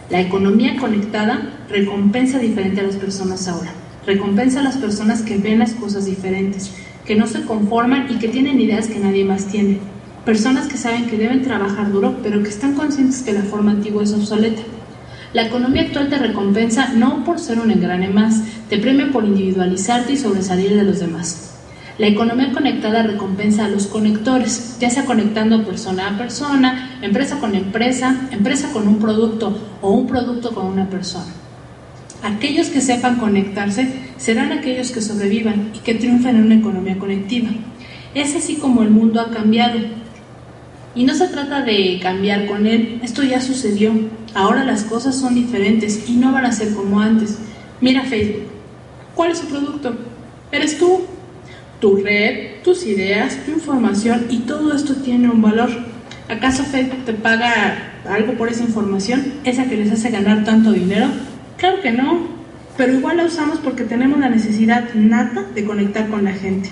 La economía conectada recompensa diferente a las personas ahora. Recompensa a las personas que ven las cosas diferentes, que no se conforman y que tienen ideas que nadie más tiene. Personas que saben que deben trabajar duro, pero que están conscientes que la forma antigua es obsoleta. La economía actual te recompensa no por ser un engrane más, te premia por individualizarte y sobresalir de los demás. La economía conectada recompensa a los conectores, ya sea conectando persona a persona, empresa con empresa, empresa con un producto o un producto con una persona. Aquellos que sepan conectarse serán aquellos que sobrevivan y que triunfen en una economía conectiva. Es así como el mundo ha cambiado. Y no se trata de cambiar con él, esto ya sucedió. Ahora las cosas son diferentes y no van a ser como antes. Mira Facebook. ¿Cuál es su producto? Eres tú. Tu red, tus ideas, tu información y todo esto tiene un valor. ¿Acaso Facebook te paga algo por esa información? ¿Esa que les hace ganar tanto dinero? Claro que no, pero igual la usamos porque tenemos la necesidad nata de conectar con la gente.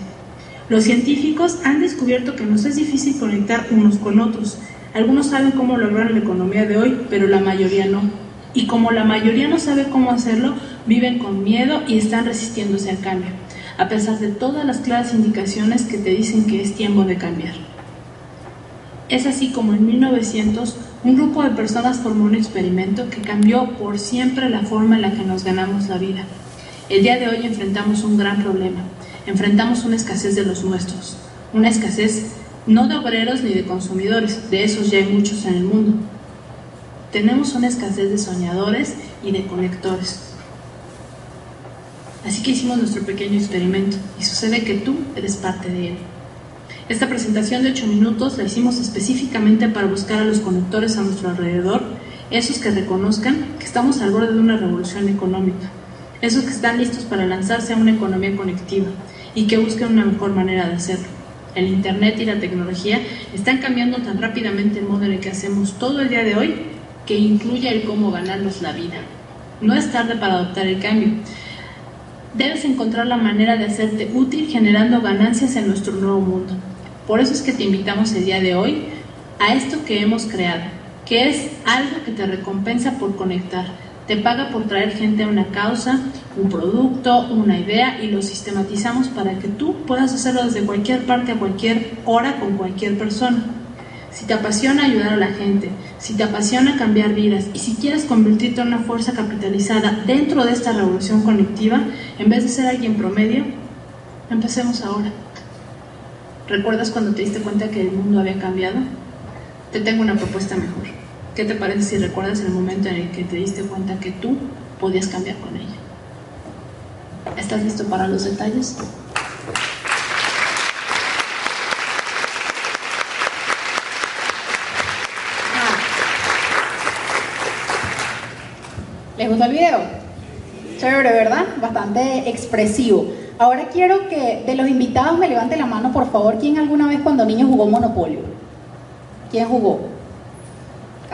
Los científicos han descubierto que nos es difícil conectar unos con otros. Algunos saben cómo lograr la economía de hoy, pero la mayoría no. Y como la mayoría no sabe cómo hacerlo, viven con miedo y están resistiéndose al cambio, a pesar de todas las claras indicaciones que te dicen que es tiempo de cambiar. Es así como en 1900 un grupo de personas formó un experimento que cambió por siempre la forma en la que nos ganamos la vida. El día de hoy enfrentamos un gran problema. Enfrentamos una escasez de los nuestros. Una escasez no de obreros ni de consumidores, de esos ya hay muchos en el mundo. Tenemos una escasez de soñadores y de conectores. Así que hicimos nuestro pequeño experimento y sucede que tú eres parte de él. Esta presentación de 8 minutos la hicimos específicamente para buscar a los conectores a nuestro alrededor, esos que reconozcan que estamos al borde de una revolución económica, esos que están listos para lanzarse a una economía conectiva y que busquen una mejor manera de hacerlo. El Internet y la tecnología están cambiando tan rápidamente el modo en el que hacemos todo el día de hoy que incluye el cómo ganarnos la vida. No es tarde para adoptar el cambio. Debes encontrar la manera de hacerte útil generando ganancias en nuestro nuevo mundo. Por eso es que te invitamos el día de hoy a esto que hemos creado, que es algo que te recompensa por conectar, te paga por traer gente a una causa, un producto, una idea y lo sistematizamos para que tú puedas hacerlo desde cualquier parte a cualquier hora con cualquier persona. Si te apasiona ayudar a la gente, si te apasiona cambiar vidas y si quieres convertirte en una fuerza capitalizada dentro de esta revolución conectiva, en vez de ser alguien promedio, empecemos ahora. ¿Recuerdas cuando te diste cuenta que el mundo había cambiado? Te tengo una propuesta mejor. ¿Qué te parece si recuerdas el momento en el que te diste cuenta que tú podías cambiar con ella? ¿Estás listo para los detalles? ¿Les gustó el video? Chévere, ¿verdad? Bastante expresivo. Ahora quiero que de los invitados me levante la mano, por favor, ¿quién alguna vez cuando niño jugó Monopolio? ¿Quién jugó?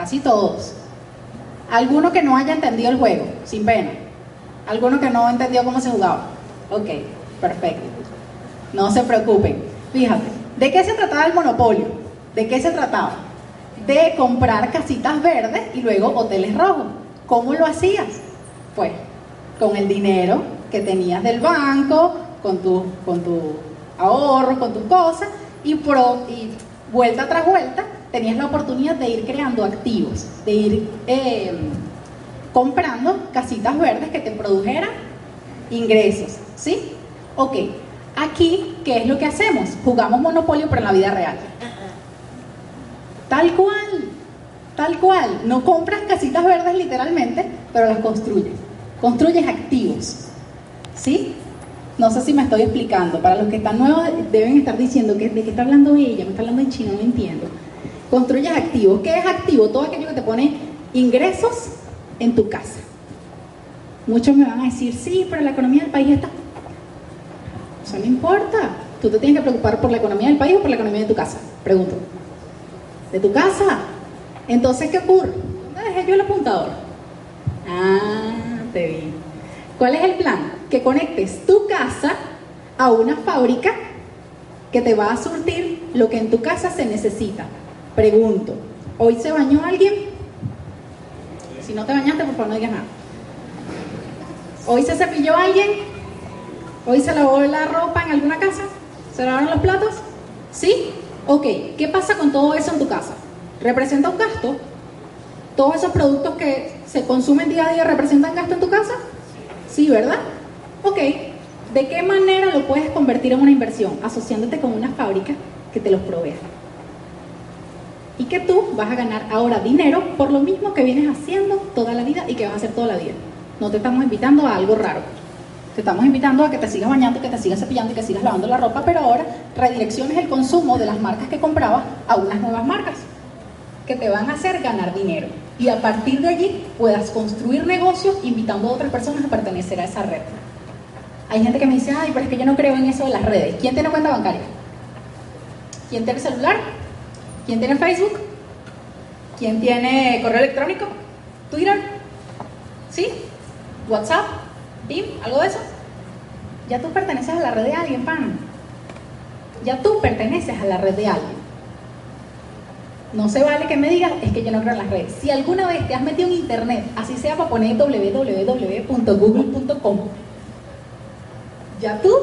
Casi todos. ¿Alguno que no haya entendido el juego? Sin pena. ¿Alguno que no entendió cómo se jugaba? Ok, perfecto. No se preocupen. Fíjate, ¿de qué se trataba el monopolio? ¿De qué se trataba? De comprar casitas verdes y luego hoteles rojos. ¿Cómo lo hacías? Pues con el dinero que tenías del banco, con tu, con ahorro, con tus cosas, y, pro, y vuelta tras vuelta tenías la oportunidad de ir creando activos, de ir eh, comprando casitas verdes que te produjeran ingresos, ¿sí? Ok, aquí, ¿qué es lo que hacemos? Jugamos monopolio pero en la vida real. Tal cual, tal cual. No compras casitas verdes literalmente, pero las construyes. Construyes activos. ¿Sí? No sé si me estoy explicando. Para los que están nuevos deben estar diciendo de qué está hablando ella, me está hablando en chino, no entiendo. Construyes activos. ¿Qué es activo? Todo aquello que te pone ingresos en tu casa. Muchos me van a decir, sí, pero la economía del país está... Eso no importa. Tú te tienes que preocupar por la economía del país o por la economía de tu casa. Pregunto. ¿De tu casa? Entonces, ¿qué ocurre? ¿Dónde dejé yo el apuntador? Ah, te vi. ¿Cuál es el plan? Que conectes tu casa a una fábrica que te va a surtir lo que en tu casa se necesita. Pregunto, ¿hoy se bañó alguien? Si no te bañaste, por favor no digas nada. ¿Hoy se cepilló alguien? ¿Hoy se lavó la ropa en alguna casa? ¿Se lavaron los platos? ¿Sí? Ok, ¿qué pasa con todo eso en tu casa? ¿Representa un gasto? ¿Todos esos productos que se consumen día a día representan gasto en tu casa? Sí, ¿verdad? Ok, ¿de qué manera lo puedes convertir en una inversión? Asociándote con una fábrica que te los provea. Y que tú vas a ganar ahora dinero por lo mismo que vienes haciendo toda la vida y que vas a hacer toda la vida. No te estamos invitando a algo raro. Te estamos invitando a que te sigas bañando, que te sigas cepillando y que sigas lavando la ropa, pero ahora redirecciones el consumo de las marcas que comprabas a unas nuevas marcas que te van a hacer ganar dinero. Y a partir de allí puedas construir negocios invitando a otras personas a pertenecer a esa red. Hay gente que me dice, ay, pero es que yo no creo en eso de las redes. ¿Quién tiene cuenta bancaria? ¿Quién tiene celular? ¿Quién tiene Facebook? ¿Quién tiene correo electrónico? ¿Twitter? ¿Sí? ¿WhatsApp? ¿BIM? ¿Algo de eso? Ya tú perteneces a la red de alguien, pan. Ya tú perteneces a la red de alguien. No se vale que me digas, es que yo no creo en las redes. Si alguna vez te has metido en internet, así sea para poner www.google.com, ya tú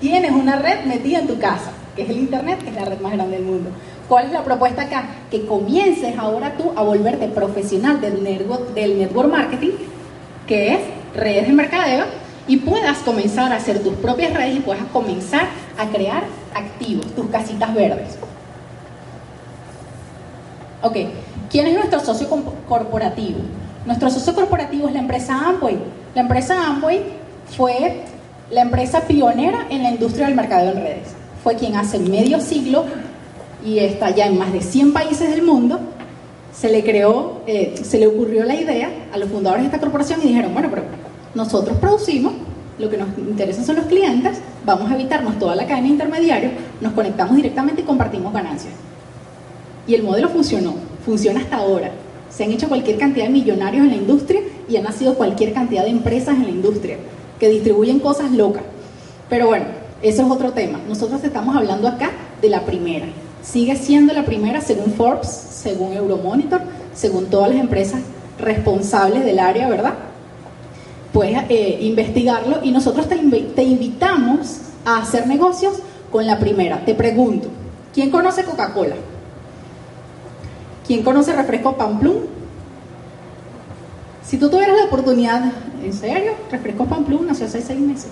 tienes una red metida en tu casa, que es el internet, que es la red más grande del mundo. ¿Cuál es la propuesta acá? Que comiences ahora tú a volverte profesional del network, del network marketing, que es redes de mercadeo, y puedas comenzar a hacer tus propias redes y puedas comenzar a crear activos, tus casitas verdes. Ok, ¿quién es nuestro socio corporativo? Nuestro socio corporativo es la empresa Amway. La empresa Amway fue la empresa pionera en la industria del mercado en redes. Fue quien hace medio siglo y está ya en más de 100 países del mundo, se le creó, eh, se le ocurrió la idea a los fundadores de esta corporación y dijeron, bueno, pero nosotros producimos, lo que nos interesa son los clientes, vamos a evitarnos toda la cadena intermediaria, nos conectamos directamente y compartimos ganancias. Y el modelo funcionó, funciona hasta ahora. Se han hecho cualquier cantidad de millonarios en la industria y han nacido cualquier cantidad de empresas en la industria que distribuyen cosas locas. Pero bueno, eso es otro tema. Nosotros estamos hablando acá de la primera. Sigue siendo la primera según Forbes, según Euromonitor, según todas las empresas responsables del área, ¿verdad? Puedes eh, investigarlo y nosotros te, te invitamos a hacer negocios con la primera. Te pregunto, ¿quién conoce Coca-Cola? ¿Quién conoce refresco Pamplum? Si tú tuvieras la oportunidad, ¿en serio? Refresco Pamplum nació hace seis meses.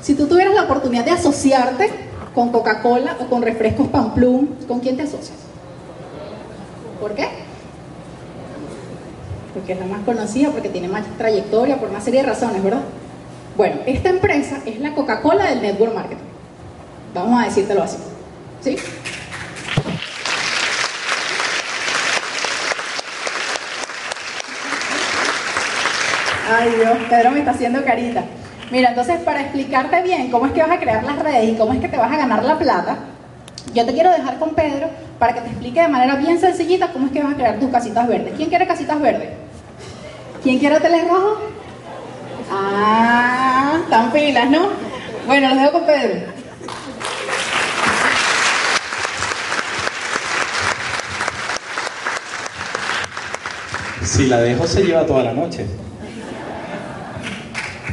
Si tú tuvieras la oportunidad de asociarte con Coca-Cola o con refrescos Pamplum, ¿con quién te asocias? ¿Por qué? Porque es la más conocida, porque tiene más trayectoria, por una serie de razones, ¿verdad? Bueno, esta empresa es la Coca-Cola del network marketing. Vamos a decírtelo así. ¿Sí? Ay Dios, Pedro me está haciendo carita. Mira, entonces para explicarte bien cómo es que vas a crear las redes y cómo es que te vas a ganar la plata, yo te quiero dejar con Pedro para que te explique de manera bien sencillita cómo es que vas a crear tus casitas verdes. ¿Quién quiere casitas verdes? ¿Quién quiere hoteles rojos? Ah, están pilas, ¿no? Bueno, los dejo con Pedro. Si la dejo se lleva toda la noche.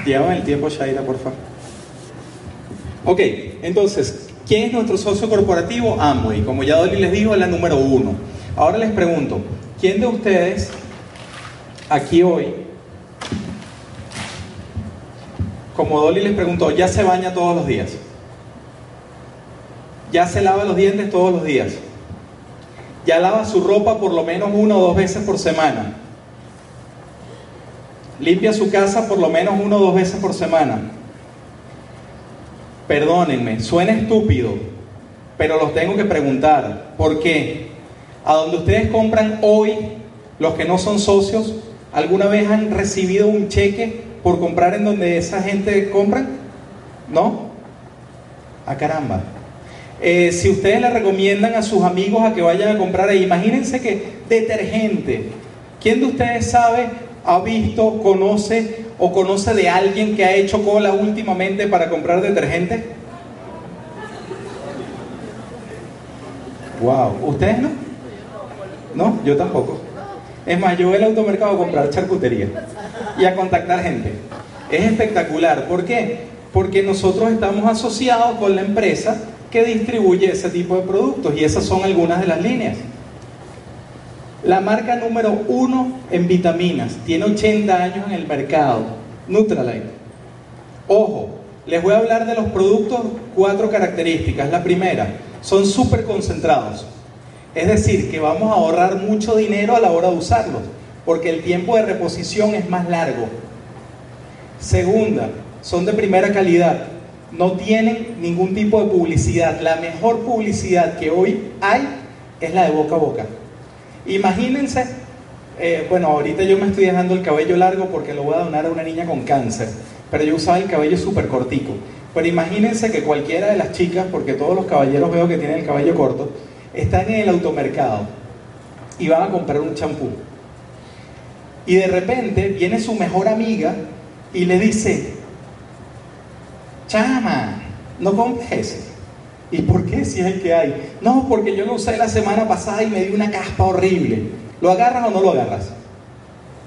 Lleva el tiempo, Shaira, por favor. Ok, entonces, ¿quién es nuestro socio corporativo? Amway. Como ya Dolly les dijo, es la número uno. Ahora les pregunto, ¿quién de ustedes aquí hoy, como Dolly les preguntó, ya se baña todos los días? ¿Ya se lava los dientes todos los días? ¿Ya lava su ropa por lo menos una o dos veces por semana? Limpia su casa por lo menos una o dos veces por semana. Perdónenme, suena estúpido, pero los tengo que preguntar. ¿Por qué? A donde ustedes compran hoy, los que no son socios, ¿alguna vez han recibido un cheque por comprar en donde esa gente compra? ¿No? A caramba. Eh, si ustedes le recomiendan a sus amigos a que vayan a comprar ahí, imagínense que detergente. ¿Quién de ustedes sabe, ha visto, conoce o conoce de alguien que ha hecho cola últimamente para comprar detergente? Wow, ¿ustedes no? No, yo tampoco. Es más, yo voy al automercado a comprar charcutería y a contactar gente. Es espectacular. ¿Por qué? Porque nosotros estamos asociados con la empresa que distribuye ese tipo de productos y esas son algunas de las líneas. La marca número uno en vitaminas, tiene 80 años en el mercado, Nutralite. Ojo, les voy a hablar de los productos, cuatro características. La primera, son súper concentrados. Es decir, que vamos a ahorrar mucho dinero a la hora de usarlos, porque el tiempo de reposición es más largo. Segunda, son de primera calidad, no tienen ningún tipo de publicidad. La mejor publicidad que hoy hay es la de boca a boca. Imagínense, eh, bueno, ahorita yo me estoy dejando el cabello largo porque lo voy a donar a una niña con cáncer, pero yo usaba el cabello súper cortico. Pero imagínense que cualquiera de las chicas, porque todos los caballeros veo que tienen el cabello corto, están en el automercado y van a comprar un champú. Y de repente viene su mejor amiga y le dice, chama, no compres. ¿Y por qué si es el que hay? No, porque yo lo usé la semana pasada y me dio una caspa horrible. ¿Lo agarras o no lo agarras?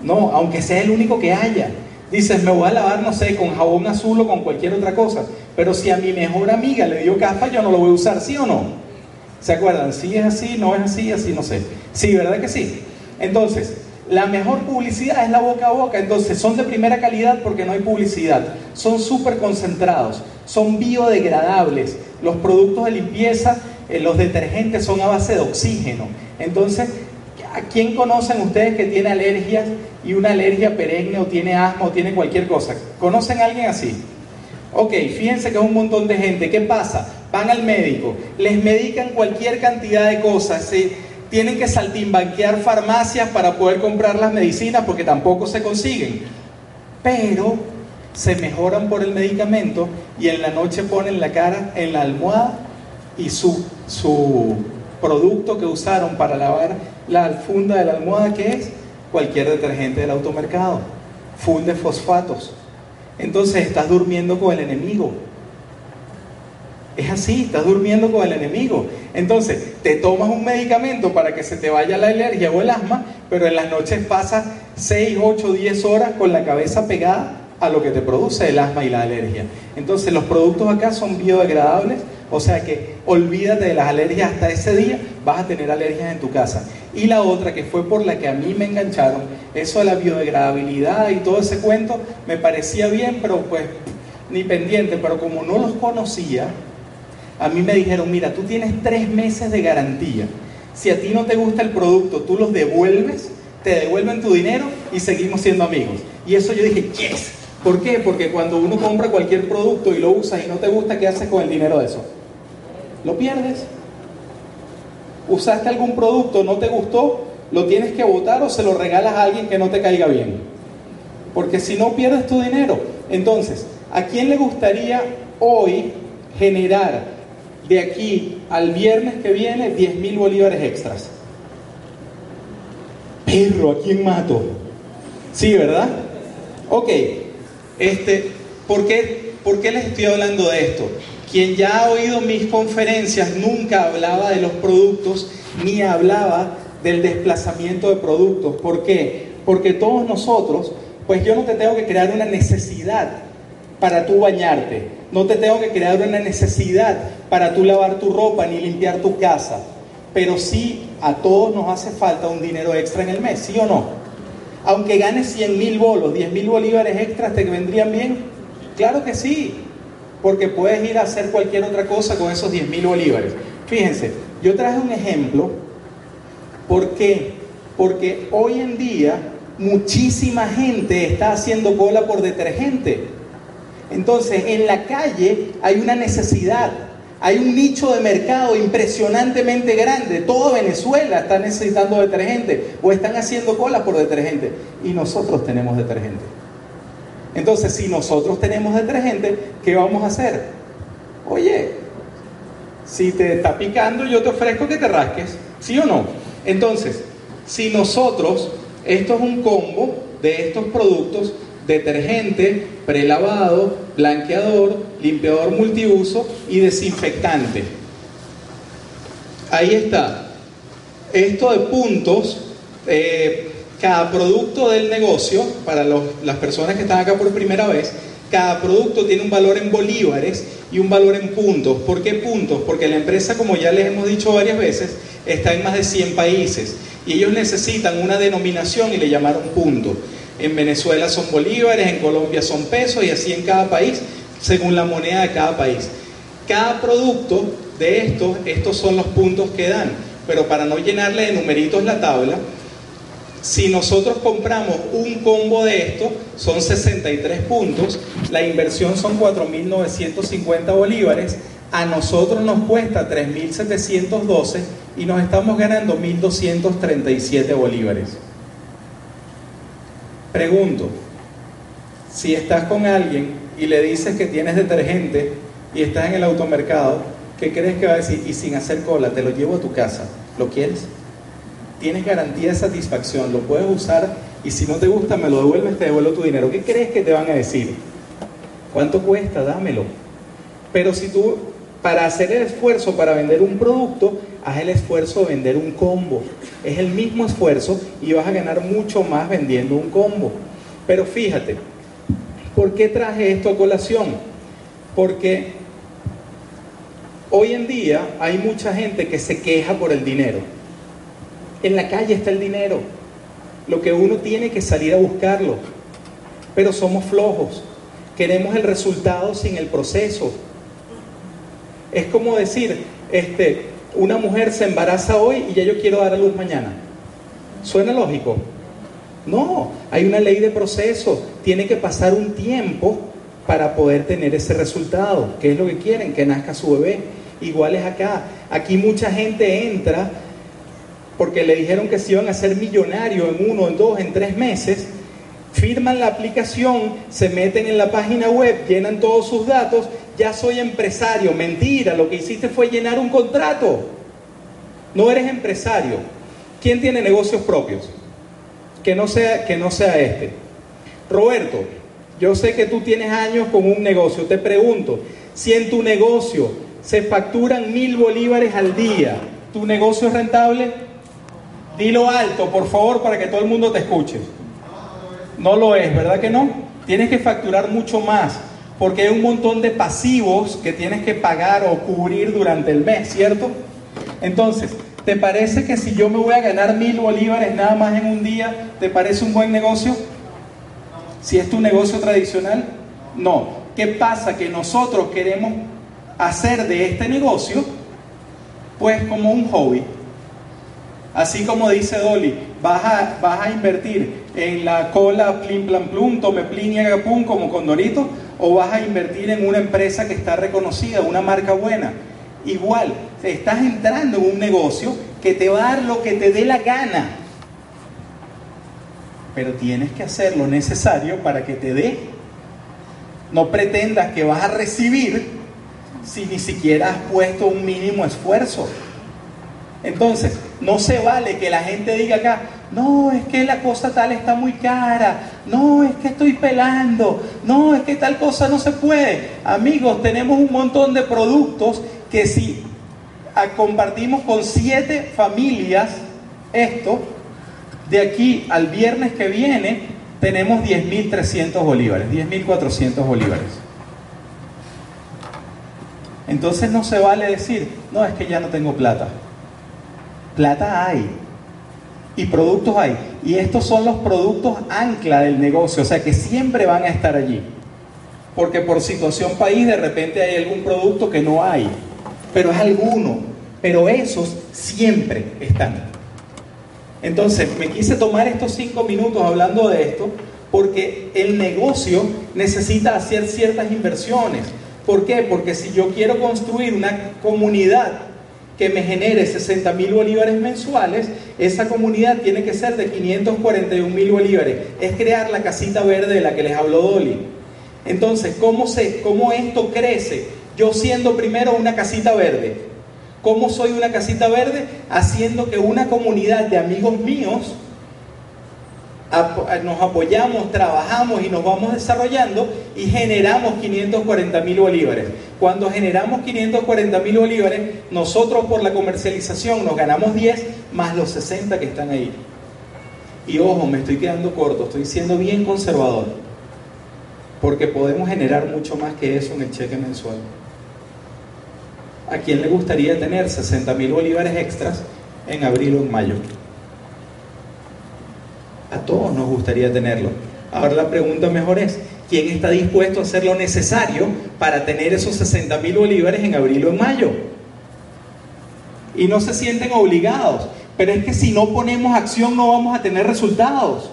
No, aunque sea el único que haya. Dices, me voy a lavar, no sé, con jabón azul o con cualquier otra cosa. Pero si a mi mejor amiga le dio caspa, yo no lo voy a usar, ¿sí o no? ¿Se acuerdan? Si es así, no es así, así no sé. Sí, ¿verdad que sí? Entonces, la mejor publicidad es la boca a boca. Entonces, son de primera calidad porque no hay publicidad. Son súper concentrados, son biodegradables. Los productos de limpieza, eh, los detergentes son a base de oxígeno. Entonces, ¿a quién conocen ustedes que tiene alergias y una alergia perenne o tiene asma o tiene cualquier cosa? ¿Conocen a alguien así? Ok, fíjense que es un montón de gente. ¿Qué pasa? Van al médico, les medican cualquier cantidad de cosas. tienen que saltimbanquear farmacias para poder comprar las medicinas porque tampoco se consiguen. Pero se mejoran por el medicamento y en la noche ponen la cara en la almohada y su, su producto que usaron para lavar la funda de la almohada, que es cualquier detergente del automercado, full de fosfatos. Entonces estás durmiendo con el enemigo. Es así, estás durmiendo con el enemigo. Entonces, te tomas un medicamento para que se te vaya la alergia o el asma, pero en las noches pasas 6, 8, 10 horas con la cabeza pegada a lo que te produce el asma y la alergia. Entonces, los productos acá son biodegradables, o sea que olvídate de las alergias hasta ese día, vas a tener alergias en tu casa. Y la otra, que fue por la que a mí me engancharon, eso de la biodegradabilidad y todo ese cuento, me parecía bien, pero pues ni pendiente, pero como no los conocía, a mí me dijeron, mira, tú tienes tres meses de garantía. Si a ti no te gusta el producto, tú los devuelves, te devuelven tu dinero y seguimos siendo amigos. Y eso yo dije, yes. ¿Por qué? Porque cuando uno compra cualquier producto y lo usa y no te gusta, ¿qué haces con el dinero de eso? Lo pierdes. Usaste algún producto, no te gustó, lo tienes que votar o se lo regalas a alguien que no te caiga bien. Porque si no pierdes tu dinero. Entonces, ¿a quién le gustaría hoy generar de aquí al viernes que viene 10 mil bolívares extras? Perro, ¿a quién mato? Sí, ¿verdad? Ok, este, ¿por, qué, ¿por qué les estoy hablando de esto? Quien ya ha oído mis conferencias nunca hablaba de los productos ni hablaba del desplazamiento de productos. ¿Por qué? Porque todos nosotros, pues yo no te tengo que crear una necesidad para tú bañarte, no te tengo que crear una necesidad para tú lavar tu ropa ni limpiar tu casa, pero sí a todos nos hace falta un dinero extra en el mes, ¿sí o no? Aunque ganes 100 mil bolos, 10 mil bolívares extras, ¿te vendrían bien? Claro que sí, porque puedes ir a hacer cualquier otra cosa con esos 10 mil bolívares. Fíjense, yo traje un ejemplo. ¿Por qué? Porque hoy en día muchísima gente está haciendo cola por detergente. Entonces, en la calle hay una necesidad, hay un nicho de mercado impresionantemente grande. Toda Venezuela está necesitando detergente o están haciendo cola por detergente. Y nosotros tenemos detergente. Entonces, si nosotros tenemos detergente, ¿qué vamos a hacer? Oye, si te está picando, yo te ofrezco que te rasques, ¿sí o no? Entonces, si nosotros, esto es un combo de estos productos, detergente, prelavado, blanqueador, limpiador multiuso y desinfectante. Ahí está. Esto de puntos, eh, cada producto del negocio, para las personas que están acá por primera vez, cada producto tiene un valor en bolívares y un valor en puntos. ¿Por qué puntos? Porque la empresa, como ya les hemos dicho varias veces, está en más de 100 países y ellos necesitan una denominación y le llamaron punto. En Venezuela son bolívares, en Colombia son pesos y así en cada país, según la moneda de cada país. Cada producto de estos, estos son los puntos que dan. Pero para no llenarle de numeritos la tabla, si nosotros compramos un combo de esto, son 63 puntos, la inversión son 4.950 bolívares, a nosotros nos cuesta 3.712 y nos estamos ganando 1.237 bolívares. Pregunto, si estás con alguien y le dices que tienes detergente y estás en el automercado, ¿qué crees que va a decir? Y sin hacer cola, te lo llevo a tu casa, ¿lo quieres? tienes garantía de satisfacción, lo puedes usar y si no te gusta me lo devuelves, te devuelvo tu dinero. ¿Qué crees que te van a decir? ¿Cuánto cuesta? Dámelo. Pero si tú, para hacer el esfuerzo para vender un producto, haz el esfuerzo de vender un combo. Es el mismo esfuerzo y vas a ganar mucho más vendiendo un combo. Pero fíjate, ¿por qué traje esto a colación? Porque hoy en día hay mucha gente que se queja por el dinero. En la calle está el dinero. Lo que uno tiene que salir a buscarlo. Pero somos flojos. Queremos el resultado sin el proceso. Es como decir, este, una mujer se embaraza hoy y ya yo quiero dar a luz mañana. ¿Suena lógico? No, hay una ley de proceso. Tiene que pasar un tiempo para poder tener ese resultado. ¿Qué es lo que quieren? Que nazca su bebé. Igual es acá. Aquí mucha gente entra porque le dijeron que se iban a ser millonarios en uno, en dos, en tres meses, firman la aplicación, se meten en la página web, llenan todos sus datos, ya soy empresario. Mentira, lo que hiciste fue llenar un contrato. No eres empresario. ¿Quién tiene negocios propios? Que no sea, que no sea este. Roberto, yo sé que tú tienes años con un negocio. Te pregunto, si en tu negocio se facturan mil bolívares al día, ¿tu negocio es rentable? Dilo alto, por favor, para que todo el mundo te escuche. No lo es, ¿verdad que no? Tienes que facturar mucho más, porque hay un montón de pasivos que tienes que pagar o cubrir durante el mes, ¿cierto? Entonces, ¿te parece que si yo me voy a ganar mil bolívares nada más en un día, ¿te parece un buen negocio? Si es tu negocio tradicional, no. ¿Qué pasa? Que nosotros queremos hacer de este negocio, pues como un hobby. Así como dice Dolly, vas a, vas a invertir en la cola plim plan plum, tome plin y haga pum como Condorito, o vas a invertir en una empresa que está reconocida, una marca buena. Igual, estás entrando en un negocio que te va a dar lo que te dé la gana. Pero tienes que hacer lo necesario para que te dé. No pretendas que vas a recibir si ni siquiera has puesto un mínimo esfuerzo. Entonces, no se vale que la gente diga acá, no, es que la cosa tal está muy cara, no, es que estoy pelando, no, es que tal cosa no se puede. Amigos, tenemos un montón de productos que si compartimos con siete familias esto, de aquí al viernes que viene tenemos 10.300 bolívares, 10.400 bolívares. Entonces no se vale decir, no, es que ya no tengo plata. Plata hay y productos hay. Y estos son los productos ancla del negocio, o sea que siempre van a estar allí. Porque por situación país de repente hay algún producto que no hay, pero es alguno. Pero esos siempre están. Entonces, me quise tomar estos cinco minutos hablando de esto porque el negocio necesita hacer ciertas inversiones. ¿Por qué? Porque si yo quiero construir una comunidad que me genere 60 mil bolívares mensuales, esa comunidad tiene que ser de 541 mil bolívares. Es crear la casita verde de la que les habló Dolly. Entonces, ¿cómo, se, ¿cómo esto crece? Yo siendo primero una casita verde. ¿Cómo soy una casita verde? Haciendo que una comunidad de amigos míos nos apoyamos, trabajamos y nos vamos desarrollando y generamos 540 mil bolívares. Cuando generamos 540 mil bolívares, nosotros por la comercialización nos ganamos 10 más los 60 que están ahí. Y ojo, me estoy quedando corto, estoy siendo bien conservador, porque podemos generar mucho más que eso en el cheque mensual. ¿A quién le gustaría tener 60 mil bolívares extras en abril o en mayo? A todos nos gustaría tenerlo. Ahora la pregunta mejor es, ¿quién está dispuesto a hacer lo necesario para tener esos 60 mil bolívares en abril o en mayo? Y no se sienten obligados, pero es que si no ponemos acción no vamos a tener resultados.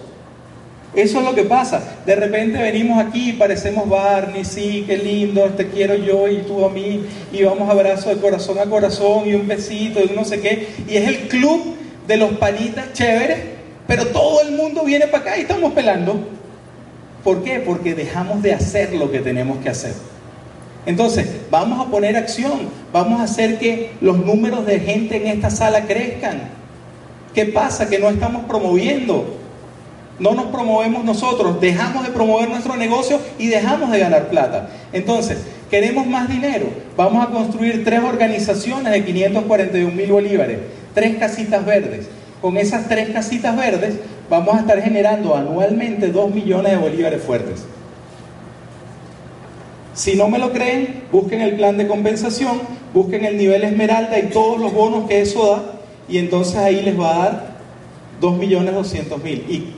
Eso es lo que pasa. De repente venimos aquí y parecemos Barney, sí, qué lindo, te quiero yo y tú a mí, y vamos abrazo de corazón a corazón y un besito y no sé qué. Y es el club de los panitas chéveres pero todo el mundo viene para acá y estamos pelando. ¿Por qué? Porque dejamos de hacer lo que tenemos que hacer. Entonces, vamos a poner acción, vamos a hacer que los números de gente en esta sala crezcan. ¿Qué pasa? Que no estamos promoviendo. No nos promovemos nosotros, dejamos de promover nuestro negocio y dejamos de ganar plata. Entonces, queremos más dinero. Vamos a construir tres organizaciones de 541 mil bolívares, tres casitas verdes con esas tres casitas verdes vamos a estar generando anualmente 2 millones de bolívares fuertes. Si no me lo creen, busquen el plan de compensación, busquen el nivel esmeralda y todos los bonos que eso da, y entonces ahí les va a dar 2 millones 200 mil. Y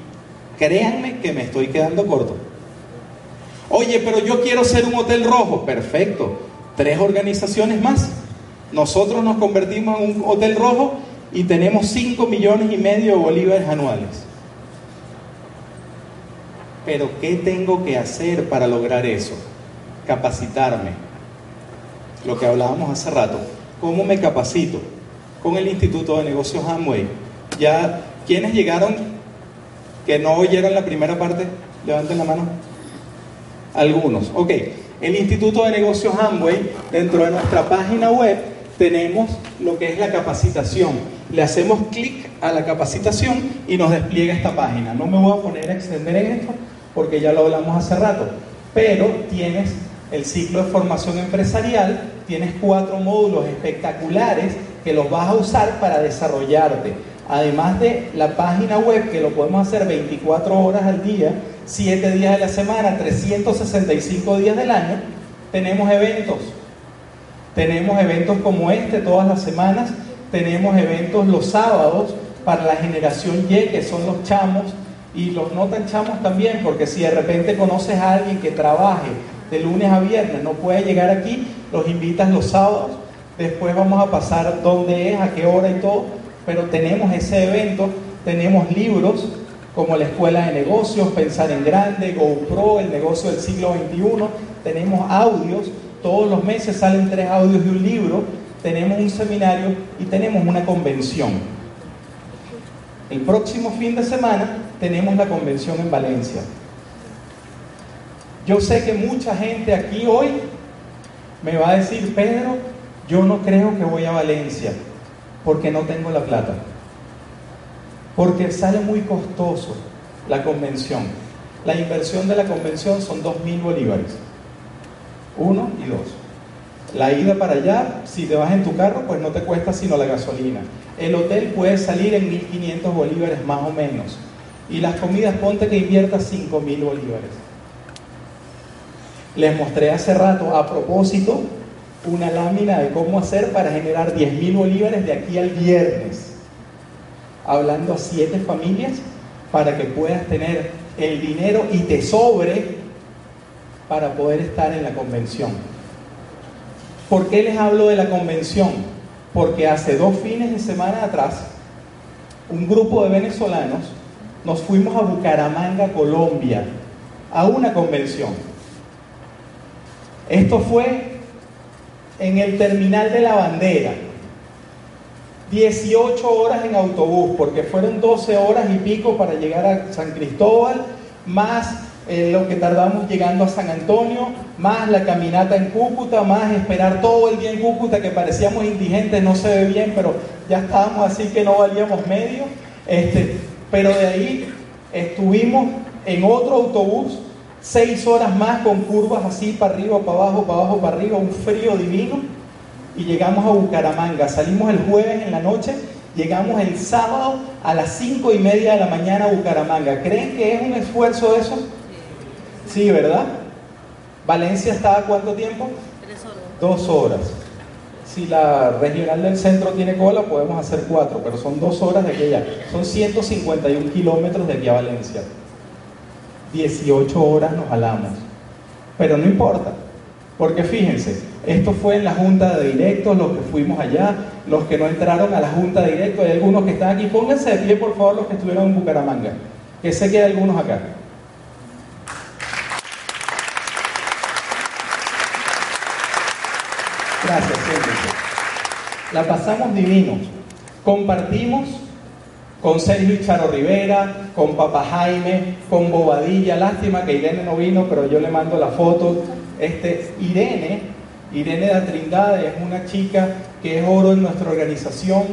créanme que me estoy quedando corto. Oye, pero yo quiero ser un hotel rojo. Perfecto. Tres organizaciones más. Nosotros nos convertimos en un hotel rojo y tenemos 5 millones y medio de bolívares anuales. Pero ¿qué tengo que hacer para lograr eso? Capacitarme. Lo que hablábamos hace rato. ¿Cómo me capacito? Con el Instituto de Negocios Amway. Ya, ¿quiénes llegaron que no oyeron la primera parte? Levanten la mano. Algunos. Ok. El Instituto de Negocios Amway, dentro de nuestra página web, tenemos lo que es la capacitación le hacemos clic a la capacitación y nos despliega esta página. No me voy a poner a extender en esto porque ya lo hablamos hace rato, pero tienes el ciclo de formación empresarial, tienes cuatro módulos espectaculares que los vas a usar para desarrollarte. Además de la página web que lo podemos hacer 24 horas al día, 7 días de la semana, 365 días del año, tenemos eventos. Tenemos eventos como este todas las semanas tenemos eventos los sábados para la generación Y, que son los chamos, y los no tan chamos también, porque si de repente conoces a alguien que trabaje de lunes a viernes, no puede llegar aquí, los invitas los sábados, después vamos a pasar dónde es, a qué hora y todo, pero tenemos ese evento, tenemos libros como la Escuela de Negocios, Pensar en Grande, GoPro, el negocio del siglo XXI, tenemos audios, todos los meses salen tres audios de un libro, tenemos un seminario y tenemos una convención. El próximo fin de semana tenemos la convención en Valencia. Yo sé que mucha gente aquí hoy me va a decir, Pedro, yo no creo que voy a Valencia porque no tengo la plata. Porque sale muy costoso la convención. La inversión de la convención son dos mil bolívares. Uno y dos. La ida para allá, si te vas en tu carro, pues no te cuesta sino la gasolina. El hotel puede salir en 1.500 bolívares más o menos. Y las comidas, ponte que inviertas 5.000 bolívares. Les mostré hace rato, a propósito, una lámina de cómo hacer para generar 10.000 bolívares de aquí al viernes. Hablando a siete familias para que puedas tener el dinero y te sobre para poder estar en la convención. ¿Por qué les hablo de la convención? Porque hace dos fines de semana atrás, un grupo de venezolanos nos fuimos a Bucaramanga, Colombia, a una convención. Esto fue en el terminal de la bandera. 18 horas en autobús, porque fueron 12 horas y pico para llegar a San Cristóbal, más lo que tardamos llegando a San Antonio, más la caminata en Cúcuta, más esperar todo el día en Cúcuta, que parecíamos indigentes, no se ve bien, pero ya estábamos así que no valíamos medio. Este, pero de ahí estuvimos en otro autobús, seis horas más con curvas así para arriba, para abajo, para abajo, para arriba, un frío divino y llegamos a Bucaramanga. Salimos el jueves en la noche, llegamos el sábado a las cinco y media de la mañana a Bucaramanga. ¿Creen que es un esfuerzo eso? Sí, ¿verdad? ¿Valencia está a cuánto tiempo? Tres horas. Dos horas. Si la regional del centro tiene cola, podemos hacer cuatro, pero son dos horas de aquella. Son 151 kilómetros de aquí a Valencia. 18 horas nos jalamos. Pero no importa, porque fíjense, esto fue en la junta de directos, los que fuimos allá, los que no entraron a la junta de directos, hay algunos que están aquí. Pónganse de pie, por favor, los que estuvieron en Bucaramanga, que sé que hay algunos acá. Gracias, siéntense. La pasamos divino. Compartimos con Sergio Charo Rivera, con Papa Jaime, con Bobadilla. Lástima que Irene no vino, pero yo le mando la foto. Este, Irene, Irene de Trindade es una chica que es oro en nuestra organización.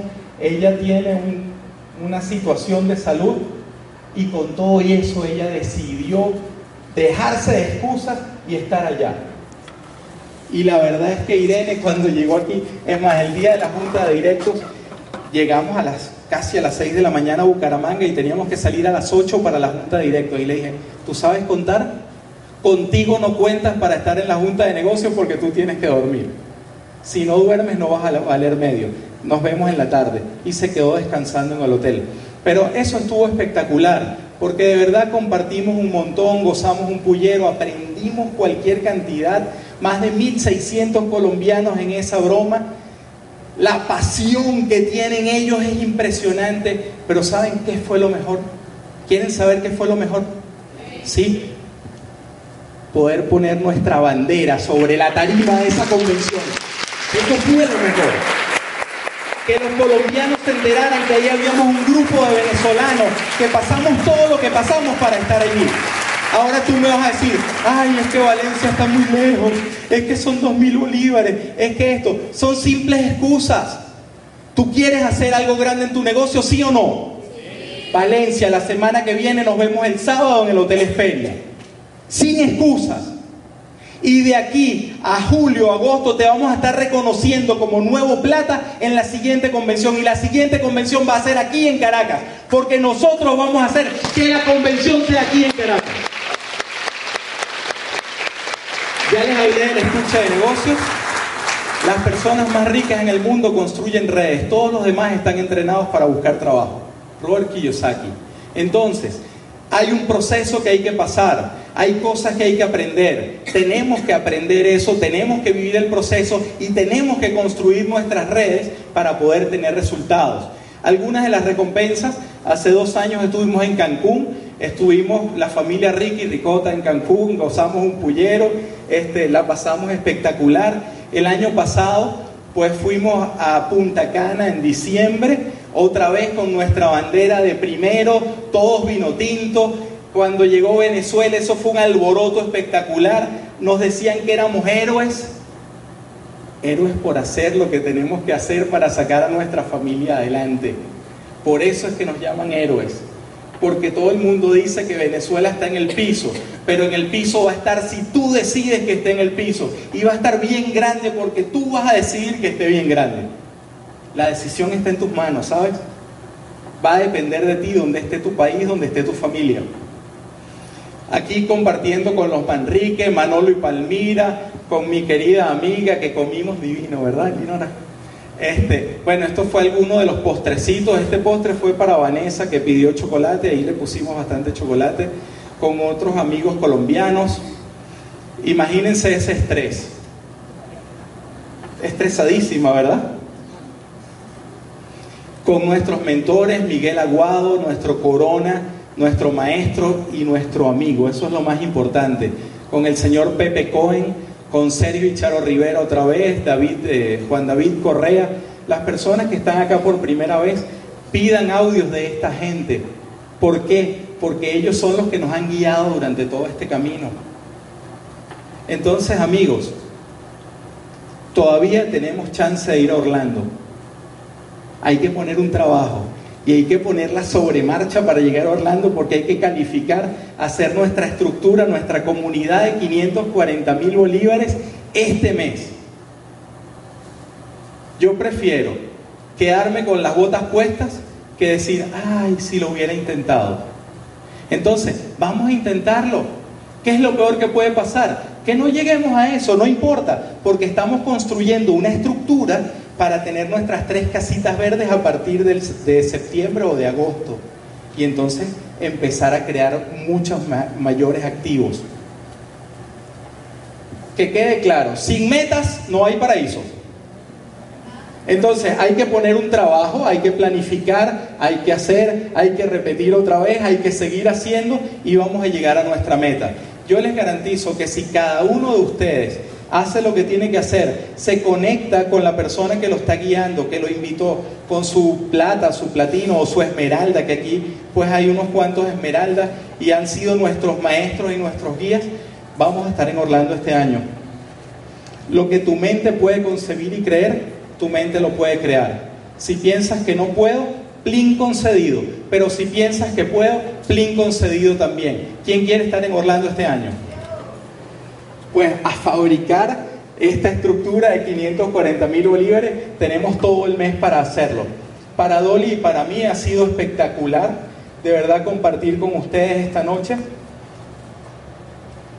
Ella tiene un- una situación de salud y con todo eso ella decidió dejarse de excusas y estar allá. Y la verdad es que Irene cuando llegó aquí, es más, el día de la junta de directos, llegamos a las casi a las 6 de la mañana a Bucaramanga y teníamos que salir a las 8 para la junta de directos. Y le dije, ¿tú sabes contar? Contigo no cuentas para estar en la junta de negocios porque tú tienes que dormir. Si no duermes no vas a valer medio. Nos vemos en la tarde. Y se quedó descansando en el hotel. Pero eso estuvo espectacular, porque de verdad compartimos un montón, gozamos un pullero, aprendimos cualquier cantidad, más de 1.600 colombianos en esa broma. La pasión que tienen ellos es impresionante, pero ¿saben qué fue lo mejor? ¿Quieren saber qué fue lo mejor? Sí, poder poner nuestra bandera sobre la tarima de esa convención. Eso fue lo mejor. Que los colombianos se enteraran que ahí habíamos un grupo de venezolanos que pasamos todo lo que pasamos para estar allí. Ahora tú me vas a decir, ay, es que Valencia está muy lejos, es que son dos mil bolívares, es que esto, son simples excusas. ¿Tú quieres hacer algo grande en tu negocio, sí o no? Valencia, la semana que viene nos vemos el sábado en el Hotel Esperia. Sin excusas. Y de aquí a julio, agosto, te vamos a estar reconociendo como nuevo plata en la siguiente convención. Y la siguiente convención va a ser aquí en Caracas. Porque nosotros vamos a hacer que la convención sea aquí en Caracas. Ya les hablé de la escucha de negocios. Las personas más ricas en el mundo construyen redes. Todos los demás están entrenados para buscar trabajo. Robert Kiyosaki. Entonces, hay un proceso que hay que pasar, hay cosas que hay que aprender, tenemos que aprender eso, tenemos que vivir el proceso y tenemos que construir nuestras redes para poder tener resultados. Algunas de las recompensas, hace dos años estuvimos en Cancún, estuvimos la familia Ricky Ricota en Cancún, gozamos un pullero, este, la pasamos espectacular. El año pasado, pues fuimos a Punta Cana en diciembre, otra vez con nuestra bandera de primero, todos vino tinto. Cuando llegó Venezuela, eso fue un alboroto espectacular. Nos decían que éramos héroes, héroes por hacer lo que tenemos que hacer para sacar a nuestra familia adelante. Por eso es que nos llaman héroes. Porque todo el mundo dice que Venezuela está en el piso, pero en el piso va a estar si tú decides que esté en el piso. Y va a estar bien grande porque tú vas a decidir que esté bien grande. La decisión está en tus manos, ¿sabes? Va a depender de ti, donde esté tu país, donde esté tu familia. Aquí compartiendo con los Manrique, Manolo y Palmira, con mi querida amiga que comimos divino, ¿verdad, Linora? Este, bueno, esto fue alguno de los postrecitos. Este postre fue para Vanessa que pidió chocolate, ahí le pusimos bastante chocolate, con otros amigos colombianos. Imagínense ese estrés. Estresadísima, ¿verdad? Con nuestros mentores, Miguel Aguado, nuestro corona, nuestro maestro y nuestro amigo. Eso es lo más importante. Con el señor Pepe Cohen, con Sergio y Charo Rivera otra vez, David, eh, Juan David Correa, las personas que están acá por primera vez pidan audios de esta gente. ¿Por qué? Porque ellos son los que nos han guiado durante todo este camino. Entonces, amigos, todavía tenemos chance de ir a Orlando. Hay que poner un trabajo y hay que poner la sobremarcha para llegar a Orlando porque hay que calificar, hacer nuestra estructura, nuestra comunidad de 540 mil bolívares este mes. Yo prefiero quedarme con las botas puestas que decir, ay, si lo hubiera intentado. Entonces, vamos a intentarlo. ¿Qué es lo peor que puede pasar? Que no lleguemos a eso, no importa, porque estamos construyendo una estructura para tener nuestras tres casitas verdes a partir de septiembre o de agosto. Y entonces empezar a crear muchos mayores activos. Que quede claro, sin metas no hay paraísos. Entonces hay que poner un trabajo, hay que planificar, hay que hacer, hay que repetir otra vez, hay que seguir haciendo y vamos a llegar a nuestra meta. Yo les garantizo que si cada uno de ustedes hace lo que tiene que hacer, se conecta con la persona que lo está guiando, que lo invitó, con su plata, su platino o su esmeralda, que aquí pues hay unos cuantos esmeraldas y han sido nuestros maestros y nuestros guías, vamos a estar en Orlando este año. Lo que tu mente puede concebir y creer, tu mente lo puede crear. Si piensas que no puedo, plin concedido. Pero si piensas que puedo, plin concedido también. ¿Quién quiere estar en Orlando este año? Pues a fabricar esta estructura de 540 mil bolívares tenemos todo el mes para hacerlo. Para Dolly y para mí ha sido espectacular de verdad compartir con ustedes esta noche.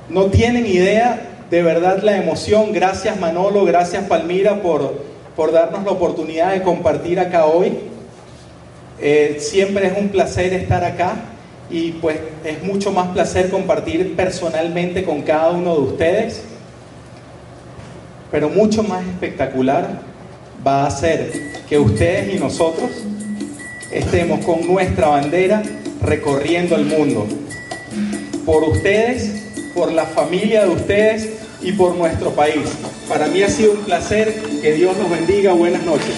No tienen idea de verdad la emoción. Gracias Manolo, gracias Palmira por, por darnos la oportunidad de compartir acá hoy. Eh, siempre es un placer estar acá y pues es mucho más placer compartir personalmente con cada uno de ustedes. Pero mucho más espectacular va a ser que ustedes y nosotros estemos con nuestra bandera recorriendo el mundo. Por ustedes, por la familia de ustedes y por nuestro país. Para mí ha sido un placer. Que Dios nos bendiga. Buenas noches.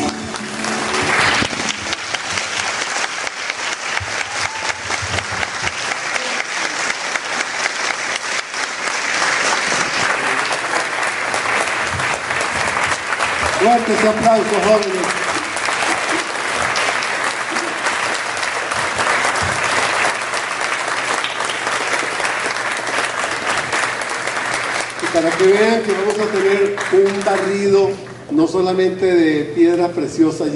Fuertes aplausos, jóvenes. para que vean que vamos a tener un barrido no solamente de piedras preciosas,